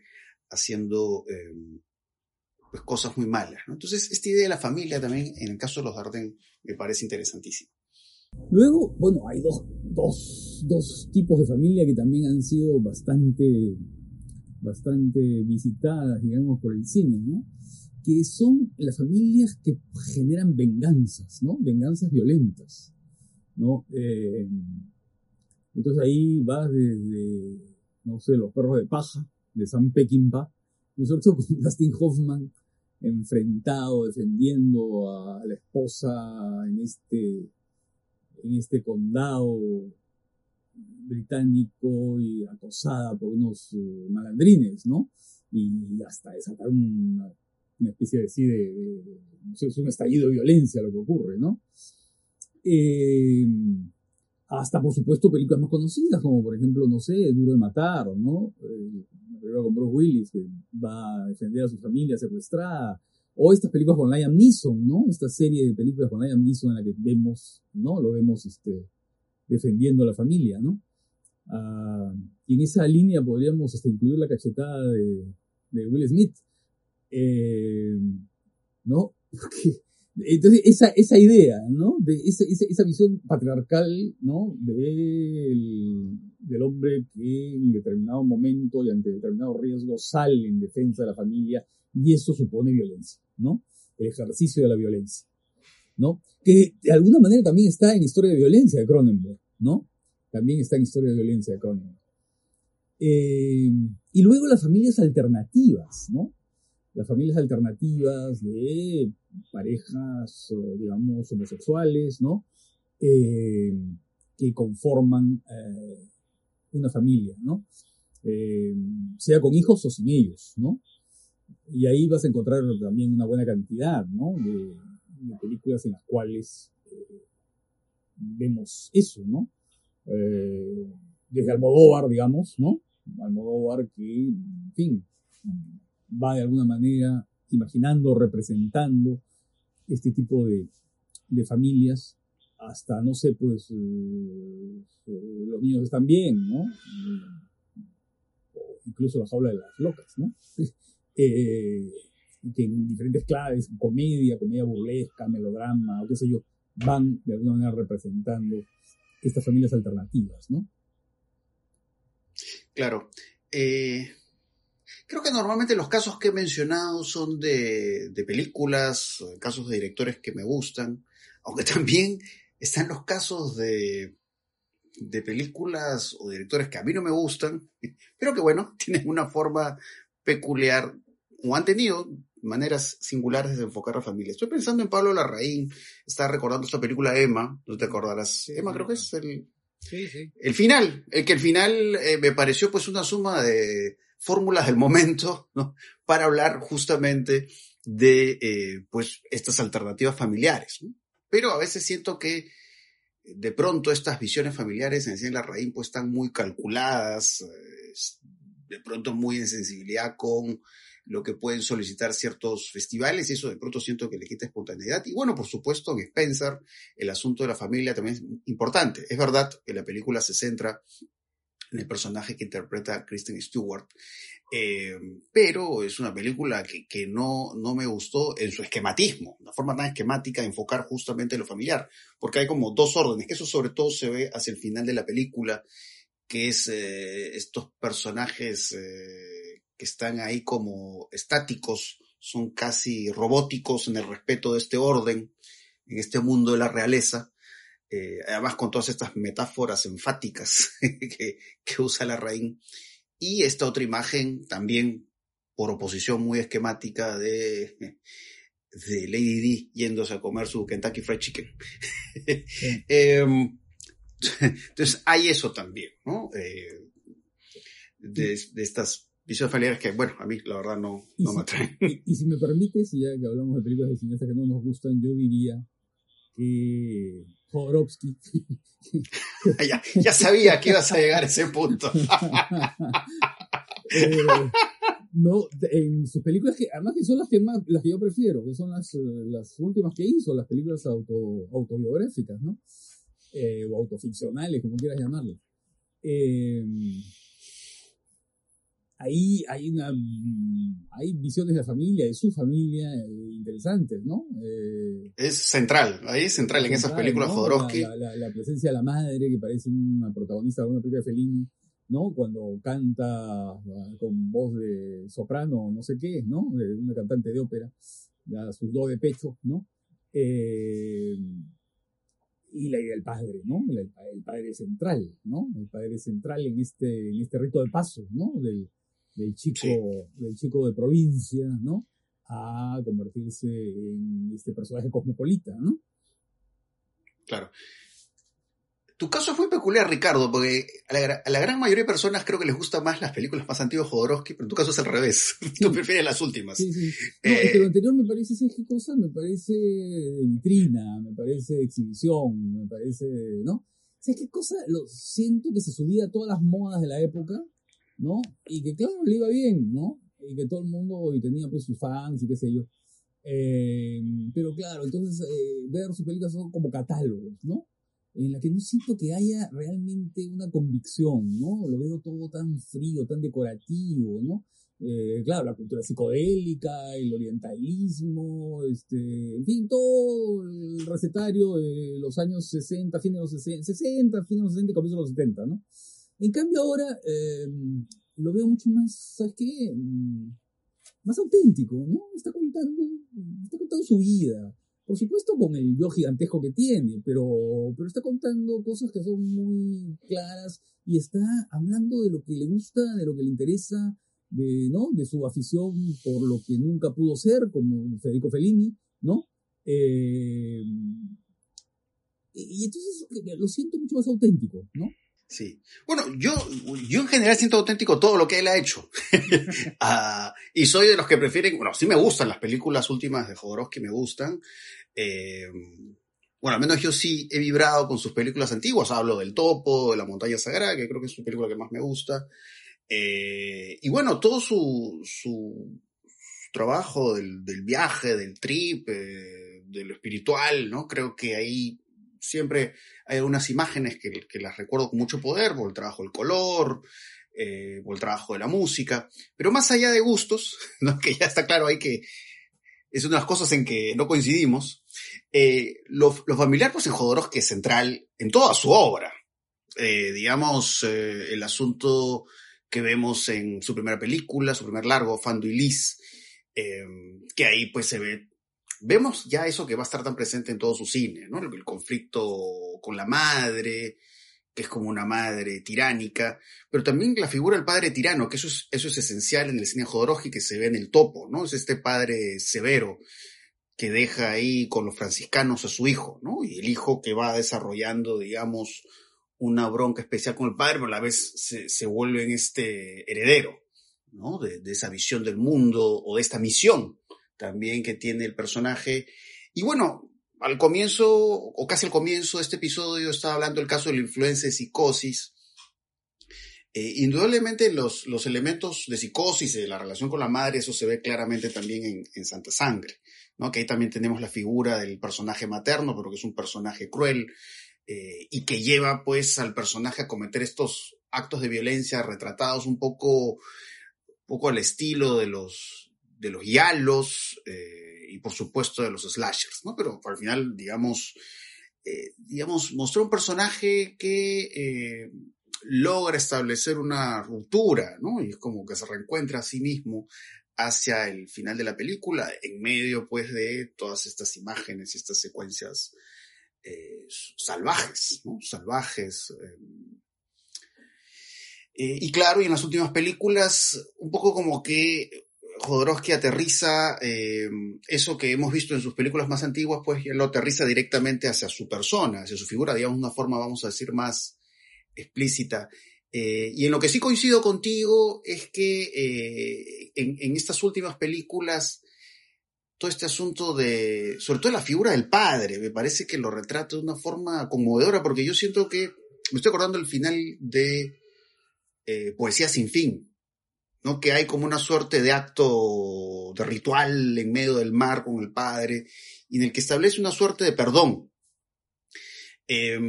haciendo eh, pues cosas muy malas, ¿no? Entonces, esta idea de la familia también, en el caso de los Darden, me parece interesantísima. Luego, bueno, hay dos, dos, dos tipos de familia que también han sido bastante, bastante visitadas, digamos, por el cine, ¿no? que son las familias que generan venganzas, ¿no? Venganzas violentas, ¿no? Eh, entonces ahí va desde, no sé, los perros de paja, de Sam Peckinpah, nosotros con Dustin Hoffman enfrentado, defendiendo a la esposa en este, en este condado británico y acosada por unos eh, malandrines, ¿no? Y hasta desatar una una especie de, sí, de, un estallido de violencia lo que ocurre, ¿no? Eh, hasta, por supuesto, películas más conocidas, como por ejemplo, no sé, Duro de Matar, ¿no? Eh, con Bruce Willis, que va a defender a su familia secuestrada. O estas películas con Liam Neeson, ¿no? Esta serie de películas con Liam Neeson en la que vemos, ¿no? Lo vemos este, defendiendo a la familia, ¿no? Ah, y en esa línea podríamos hasta incluir la cachetada de, de Will Smith, eh, ¿no? entonces, esa, esa idea, ¿no? De esa, esa, visión patriarcal, ¿no? Del, del hombre que en determinado momento y ante determinados riesgos sale en defensa de la familia y eso supone violencia, ¿no? El ejercicio de la violencia, ¿no? Que de alguna manera también está en Historia de Violencia de Cronenberg, ¿no? También está en Historia de Violencia de Cronenberg. Eh, y luego las familias alternativas, ¿no? las familias alternativas de parejas, digamos, homosexuales, ¿no? Eh, que conforman eh, una familia, ¿no? Eh, sea con hijos o sin ellos, ¿no? Y ahí vas a encontrar también una buena cantidad, ¿no? De, películas en las cuales vemos eso, ¿no? desde Almodóvar, digamos, ¿no? Almodóvar que, en fin, va de alguna manera imaginando, representando este tipo de, familias, hasta, no sé, pues eh, los niños están bien, ¿no? incluso La jaula de las locas, ¿no? Eh, que en diferentes claves, comedia, comedia burlesca, melodrama, o qué sé yo, van de alguna manera representando estas familias alternativas, ¿no? Claro. Eh, creo que normalmente los casos que he mencionado son de, de películas, casos de directores que me gustan, aunque también están los casos de, de películas o directores que a mí no me gustan, pero que bueno, tienen una forma peculiar o han tenido maneras singulares de enfocar a la familia. Estoy pensando en Pablo Larraín, estaba recordando esta película Emma, no te acordarás. Emma creo que es el, el final, el que el final eh, me pareció pues una suma de fórmulas del momento. Para hablar justamente de eh, pues estas alternativas familiares. Pero a veces siento que de pronto estas visiones familiares en Cien Larraín pues están muy calculadas, de pronto muy en sensibilidad con lo que pueden solicitar ciertos festivales y eso de pronto siento que le quita espontaneidad. Y bueno, por supuesto, en Spencer el asunto de la familia también es importante. Es verdad que la película se centra en el personaje que interpreta Kristen Stewart, eh, pero es una película que, que, no, no me gustó en su esquematismo, una forma tan esquemática de enfocar justamente lo familiar, porque hay como dos órdenes, eso sobre todo se ve hacia el final de la película, que es eh, estos personajes eh, que están ahí como estáticos, son casi robóticos en el respeto de este orden, en este mundo de la realeza, eh, además con todas estas metáforas enfáticas que, que usa la raíz. Y esta otra imagen también por oposición muy esquemática de, de Lady D yéndose a comer su Kentucky Fried Chicken. eh, entonces hay eso también, ¿no? Eh, de, de, estas visiones familiares que, bueno, a mí la verdad no, no si, me atraen. Y, y, si me permites, y ya que hablamos de películas de cineastas que no nos gustan, yo diría Jodorowsky. ya, ya, sabía que ibas a llegar a ese punto. eh, no, en sus películas que, además que son las que más, las que yo prefiero, que son las, las últimas que hizo, las películas auto, autobiográficas, ¿no? Eh, o autoficcionales, como quieras llamarlo. Eh, ahí hay una hay visiones de la familia, de su familia, eh, interesantes, ¿no? Eh, es central, ahí es central, central en esas películas ¿no? Jodorowsky. La, la, la, presencia de la madre, que parece una protagonista de una película de Fellini, ¿no? Cuando canta con voz de soprano, no sé qué, ¿no? De una cantante de ópera, a sus dos de pecho, ¿no? Eh, y la idea del padre, ¿no? El, el, padre central, ¿no? El padre central en este, en este rito de paso, ¿no? Del, del chico, sí. del chico de provincia, ¿no? A convertirse en este personaje cosmopolita, ¿no? Claro. Tu caso fue peculiar, Ricardo, porque a la, a la, gran mayoría de personas creo que les gustan más las películas más antiguas de Jodorowsky, pero en tu caso es al revés. Tú prefieres las últimas. Sí, sí. No, eh, es que lo anterior me parece, ¿sabes qué cosa? Me parece vitrina, me parece exhibición, me parece, ¿no? ¿Sabes qué cosa? Lo siento que se subía a todas las modas de la época, ¿no? Y que claro, le iba bien, ¿no? Y que todo el mundo y tenía pues sus fans y qué sé yo. Eh, pero claro, entonces eh, ver sus películas son como catálogos, ¿no? En la que no siento que haya realmente una convicción, ¿no? Lo veo todo tan frío, tan decorativo, ¿no? Eh, claro, la cultura psicodélica, el orientalismo, este, en fin, todo el recetario de los años 60, fines de los 60, 60 fines de los 60 y comienzos de los 70, ¿no? En cambio ahora eh, lo veo mucho más, ¿sabes qué? Más auténtico, ¿no? Está contando, está contando su vida. Por supuesto con el yo gigantesco que tiene, pero, pero está contando cosas que son muy claras y está hablando de lo que le gusta, de lo que le interesa, de, ¿no? de su afición por lo que nunca pudo ser, como Federico Fellini, ¿no? Eh, y entonces lo siento mucho más auténtico, ¿no? Sí. Bueno, yo, yo en general siento auténtico todo lo que él ha hecho. uh, y soy de los que prefieren, bueno, sí me gustan las películas últimas de Jodorowsky, me gustan. Eh, bueno, al menos yo sí he vibrado con sus películas antiguas. Hablo del Topo, de La Montaña Sagrada, que creo que es su película que más me gusta. Eh, y bueno, todo su, su, su trabajo del, del, viaje, del trip, eh, de lo espiritual, ¿no? Creo que ahí siempre hay algunas imágenes que, que, las recuerdo con mucho poder por el trabajo del color, eh, o el trabajo de la música, pero más allá de gustos, ¿no? que ya está claro ahí que es una de las cosas en que no coincidimos, eh, lo, familiar pues en Jodorowsky es central en toda su obra. Eh, digamos, eh, el asunto que vemos en su primera película, su primer largo, Fando que ahí pues se ve, vemos ya eso que va a estar tan presente en todo su cine, ¿no? El, conflicto con la madre, que es como una madre tiránica, pero también la figura del padre tirano, que eso es, eso es esencial en el cine Jodorowsky que se ve en el topo, ¿no? Es este padre severo que deja ahí con los franciscanos a su hijo, ¿no? Y el hijo que va desarrollando, digamos, una bronca especial con el padre, pero a la vez se, se vuelve en este heredero, ¿no? De, de, esa visión del mundo o de esta misión también que tiene el personaje. Y bueno, al comienzo, o casi al comienzo de este episodio, estaba hablando del caso de la influencia de psicosis. Eh, indudablemente los, los elementos de psicosis, de la relación con la madre, eso se ve claramente también en, en Santa Sangre. ¿no? Que ahí también tenemos la figura del personaje materno, pero que es un personaje cruel eh, y que lleva pues al personaje a cometer estos actos de violencia retratados un poco, un poco al estilo de los, de los yalos eh, y por supuesto de los slashers, ¿no? Pero al final, digamos, eh, digamos, mostró un personaje que eh, logra establecer una ruptura, ¿no? Y es como que se reencuentra a sí mismo hacia el final de la película, en medio pues de todas estas imágenes y estas secuencias eh, salvajes, ¿no? Salvajes. Em, eh, y claro, y en las últimas películas, un poco como que Jodorowsky aterriza em, eso que hemos visto en sus películas más antiguas, pues ya lo aterriza directamente hacia su persona, hacia su figura, digamos, una forma, vamos a decir, más explícita. Eh, y en lo que sí coincido contigo es que eh, en, estas últimas películas, todo este asunto de, sobre todo la figura del padre, me parece que lo retrata de una forma conmovedora, porque yo siento que, me estoy acordando el final de eh, Poesía sin fin, ¿no? Que hay como una suerte de acto, de ritual en medio del mar con el padre, y en el que establece una suerte de perdón. Eh,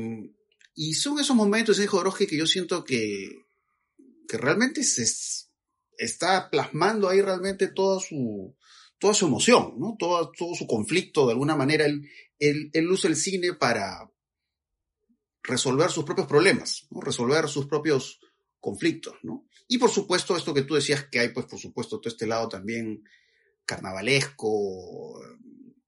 y son esos momentos de Jodorowsky que yo siento que, que realmente se está plasmando ahí realmente toda su, toda su emoción, ¿no? Todo, todo su conflicto, de alguna manera, él, él, él usa el cine para resolver sus propios problemas. Resolver sus propios conflictos, ¿no? Y por supuesto, esto que tú decías que hay, pues por supuesto, todo este lado también carnavalesco,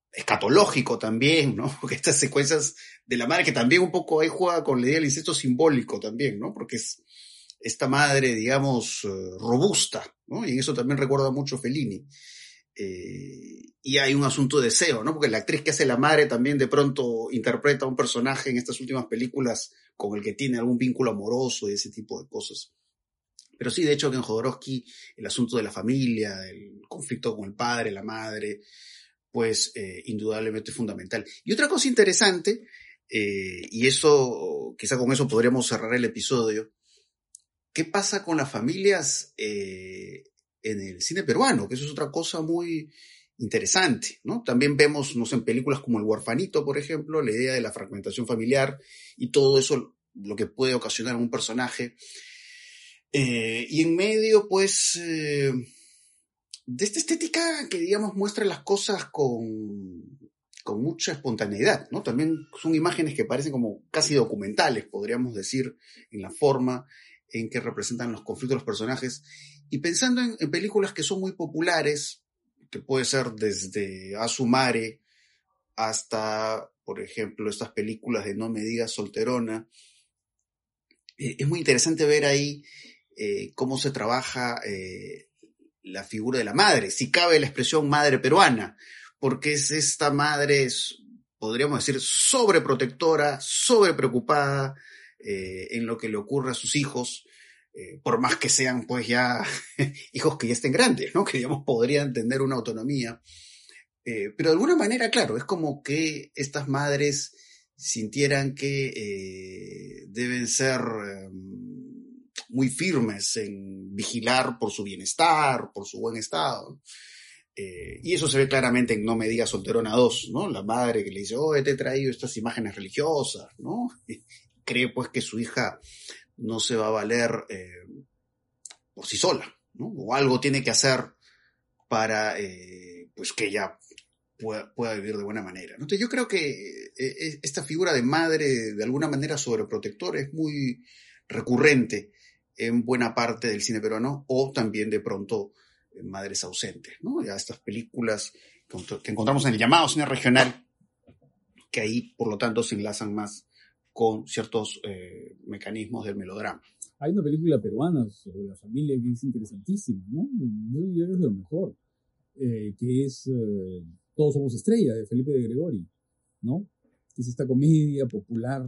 escatológico también, ¿no? Porque estas secuencias de la madre que también un poco ahí juega con la idea del incesto simbólico también, ¿no? Porque es esta madre, digamos, eh, robusta, ¿no? Y en eso también recuerda mucho Fellini. Eh, y hay un asunto de deseo, ¿no? Porque la actriz que hace la madre también de pronto interpreta a un personaje en estas últimas películas con el que tiene algún vínculo amoroso y ese tipo de cosas. Pero sí, de hecho, que en Jodorowsky el asunto de la familia, el conflicto con el padre, la madre, pues eh, indudablemente fundamental. Y otra cosa interesante, eh, y eso, quizá con eso podríamos cerrar el episodio, ¿qué pasa con las familias eh, en el cine peruano? Que eso es otra cosa muy interesante, ¿no? También vemos, no sé, en películas como El huerfanito, por ejemplo, la idea de la fragmentación familiar y todo eso, lo que puede ocasionar un personaje. Y en medio, pues de esta estética que, digamos, muestra las cosas con, con mucha espontaneidad, ¿no? También son imágenes que parecen como casi documentales, podríamos decir, en la forma en que representan los conflictos de los personajes. Y pensando en, en películas que son muy populares, que puede ser desde Asumare hasta, por ejemplo, estas películas de No me digas solterona, eh, es muy interesante ver ahí eh, cómo se trabaja eh, la figura de la madre, si cabe la expresión madre peruana, porque es esta madre, podríamos decir, sobreprotectora, sobrepreocupada eh, en lo que le ocurre a sus hijos, por más que sean pues ya hijos que ya estén grandes, ¿no? Que digamos podrían tener una autonomía. Pero de alguna manera, claro, es como que estas madres sintieran que deben ser em, muy firmes en vigilar por su bienestar, por su buen estado. Eh, y eso se ve claramente en No me digas solterona 2, ¿no? La madre que le dice, oh, te he traído estas imágenes religiosas, ¿no? Y cree pues que su hija no se va a valer eh, por sí sola, ¿no? O algo tiene que hacer para eh, pues que ella pueda, pueda, vivir de buena manera. Entonces yo creo que eh, esta figura de madre, de alguna manera sobreprotectora, es muy recurrente en buena parte del cine peruano o también de pronto madres ausentes, ¿no? Ya estas películas que encontramos en el llamado cine regional, que ahí, por lo tanto, se enlazan más con ciertos eh, mecanismos del melodrama. Hay una película peruana sobre la familia que es interesantísima, ¿no? Yo diría que es lo mejor, eh, que es eh, Todos somos estrellas, de Felipe de Gregori, ¿no? Que es esta comedia popular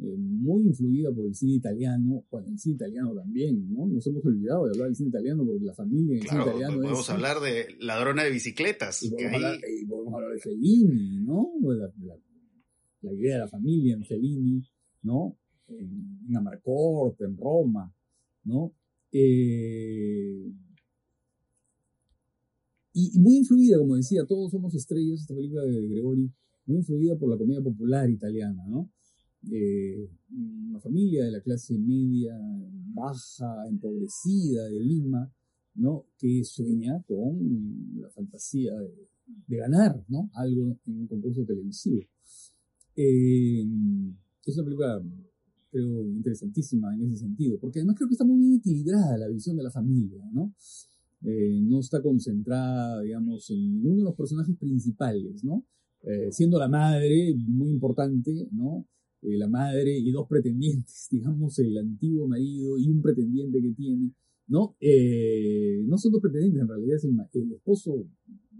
eh, muy influida por el cine italiano, bueno, el cine italiano también, ¿no? Nos hemos olvidado de hablar del cine italiano porque la familia en el cine italiano podemos hablar de Ladrona de Bicicletas. Y podemos, hablar, y podemos hablar, de Fellini, ¿no? La, la, la, idea de la familia en Fellini, ¿no? En, en Amarcorte, en Roma, ¿no? Eh, y, y, muy influida, como decía, todos somos estrellas, esta película de Gregori, muy influida por la comedia popular italiana, ¿no? Eh, una familia de la clase media, baja, empobrecida de Lima, ¿no? Que sueña con la fantasía de, ganar, ¿no? Algo en un concurso televisivo. Eh, es una película, creo, interesantísima en ese sentido, porque además creo que está muy bien equilibrada la visión de la familia, ¿no? Eh, no está concentrada, digamos, en ninguno de los personajes principales, ¿no? Siendo la madre muy importante, ¿no? Eh, la madre y dos pretendientes, digamos, el antiguo marido y un pretendiente que tiene, ¿no? Eh, no son dos pretendientes, en realidad es el, esposo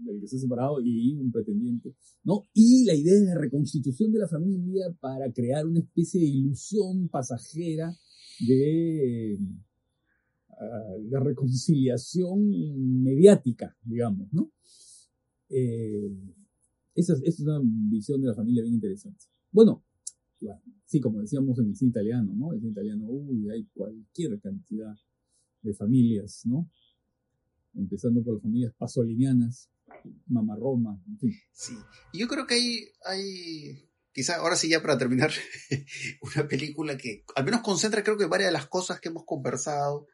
del que se ha separado y un pretendiente, ¿no? Y la idea de reconstitución de la familia para crear una especie de ilusión pasajera de, uh, de reconciliación mediática, digamos, ¿no? Eh, esa es una visión de la familia bien interesante. Bueno, sí, como decíamos en el cine italiano, ¿no? El cine italiano, uy, hay cualquier cantidad de familias, ¿no? Empezando por las familias pasolinianas, Mama Roma, en fin. Sí, y yo creo que hay, hay, quizá ahora sí ya para terminar, una película que al menos concentra creo que varias de las cosas que hemos conversado,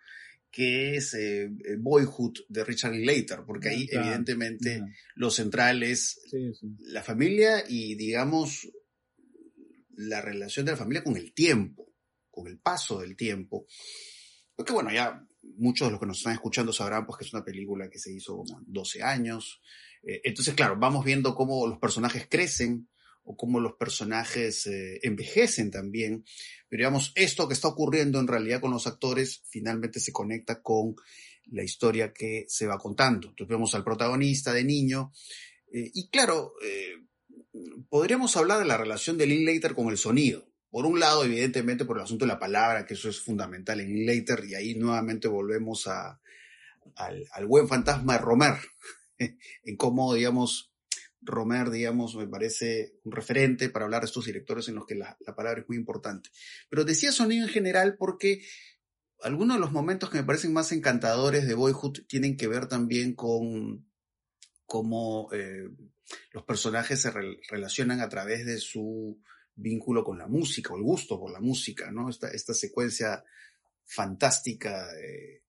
que es eh, Boyhood de Richard Linklater, porque ahí claro, evidentemente claro. lo central es sí, sí. la familia y digamos la relación de la familia con el tiempo, con el paso del tiempo. Porque bueno, ya muchos de los que nos están escuchando sabrán pues que es una película que se hizo como 12 años. Eh, entonces, claro, vamos viendo cómo los personajes crecen o cómo los personajes eh, envejecen también. Pero digamos, esto que está ocurriendo en realidad con los actores finalmente se conecta con la historia que se va contando. Entonces vemos al protagonista de niño. Eh, y claro, podríamos hablar de la relación de Linklater con el sonido. Por un lado, evidentemente, por el asunto de la palabra, que eso es fundamental en Linklater, y ahí nuevamente volvemos al, buen fantasma de Romer, en cómo, digamos, Romer, digamos, me parece un referente para hablar de estos directores en los que la, la palabra es muy importante. Pero decía sonido en general porque algunos de los momentos que me parecen más encantadores de Boyhood tienen que ver también con cómo eh, los personajes se re relacionan a través de su vínculo con la música o el gusto por la música, ¿no? Esta, esta secuencia fantástica de,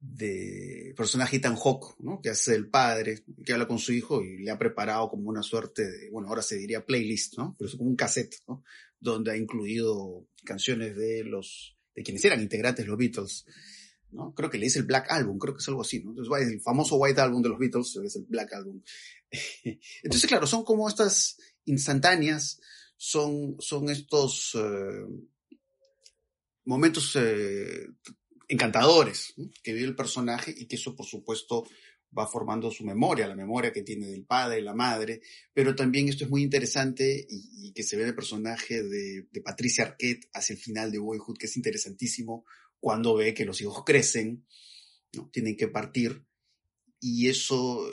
de personaje Ethan Hawke, ¿no? Que hace el padre, que habla con su hijo y le ha preparado como una suerte de, bueno, ahora se diría playlist, ¿no? Pero es como un cassette, ¿no? Donde ha incluido canciones de los, de quienes eran integrantes los Beatles. ¿No? Creo que le dice el Black Album, creo que es algo así, ¿no? Entonces, el famoso White Album de los Beatles es el Black Album. Entonces, claro, son como estas instantáneas, son, son estos eh, momentos eh, encantadores que vive el personaje y que eso, por supuesto, va formando su memoria, la memoria que tiene del padre y la madre, pero también esto es muy interesante y, y que se ve en el personaje de, de Patricia Arquette hacia el final de Boyhood, que es interesantísimo, cuando ve que los hijos crecen, ¿no? tienen que partir, y eso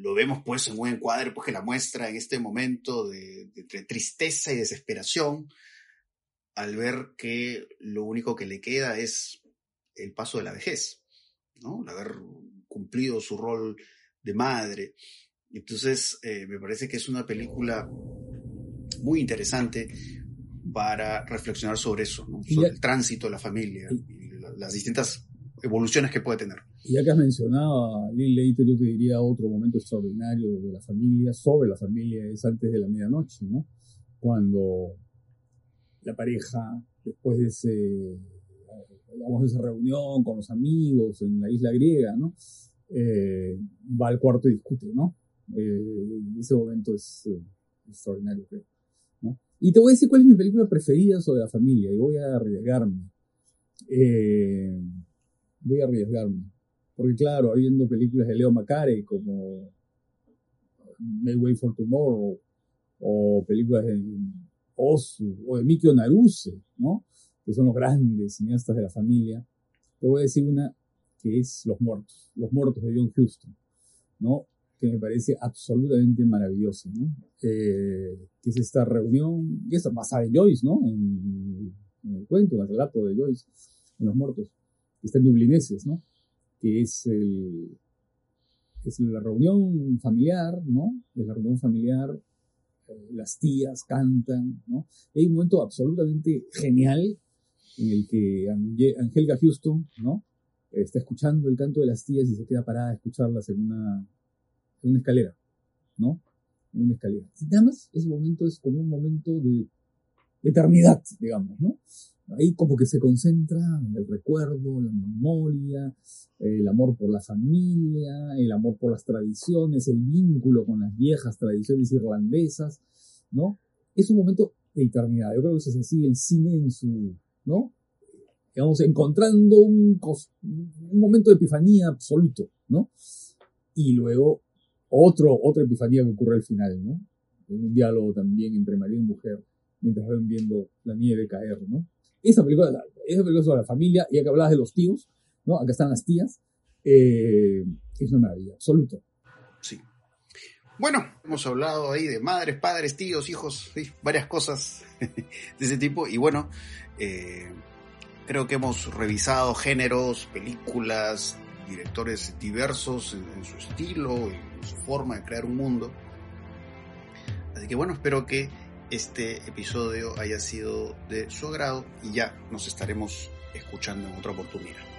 lo vemos pues en un encuadre pues, que la muestra en este momento de, tristeza y desesperación, al ver que lo único que le queda es el paso de la vejez, ¿no? El haber cumplido su rol de madre. Entonces, eh, me parece que es una película muy interesante para reflexionar sobre eso, ¿no? sobre el tránsito de la familia y las distintas evoluciones que puede tener. Y ya que has mencionado a Lil Later, yo te diría otro momento extraordinario de la familia, sobre la familia, es antes de la medianoche, ¿no? Cuando la pareja, después de ese, digamos, de esa reunión con los amigos en la isla griega, ¿no? Eh, va al cuarto y discute, ¿no? Eh, ese momento es eh, extraordinario, creo. Y te voy a decir cuál es mi película preferida sobre la familia, y voy a arriesgarme. Eh, voy a arriesgarme. Porque claro, habiendo películas de Leo Macare como May Way for Tomorrow, o películas de Osu, o de Mikio Naruse, ¿no? Que son los grandes cineastas de la familia. Te voy a decir una que es Los Muertos, Los Muertos de John Huston, ¿no? Que me parece absolutamente maravillosa, ¿no? Eh, que es esta reunión, y esta basada en Joyce, ¿no? En, el cuento, en el relato de Joyce, en Los Muertos, que está en Dublineses, ¿no? Que es el, es la reunión familiar, ¿no? Es la reunión familiar, eh, las tías cantan, ¿no? Hay un momento absolutamente genial en el que Angelica Houston, ¿no? está escuchando el canto de las tías y se queda parada a escucharlas en una, en una escalera, ¿no? En una escalera. Y nada más ese momento es como un momento de, eternidad, digamos, ¿no? Ahí como que se concentra el recuerdo, la memoria, el amor por la familia, el amor por las tradiciones, el vínculo con las viejas tradiciones irlandesas, ¿no? Es un momento de eternidad. Yo creo que eso es así el cine en su, ¿no? digamos, encontrando un, un momento de epifanía absoluto, ¿no? Y luego otro, otra epifanía que ocurre al final, ¿no? En un diálogo también entre marido y mujer, mientras ven viendo la nieve caer, ¿no? Esa película, esa película sobre la familia, ya que hablabas de los tíos, ¿no? Acá están las tías, eh, es una maravilla, absoluto. Sí. Bueno, hemos hablado ahí de madres, padres, tíos, hijos, varias cosas de ese tipo, y bueno, eh, Creo que hemos revisado géneros, películas, directores diversos en, su estilo, en su forma de crear un mundo. Así que bueno, espero que este episodio haya sido de su agrado y ya nos estaremos escuchando en otra oportunidad.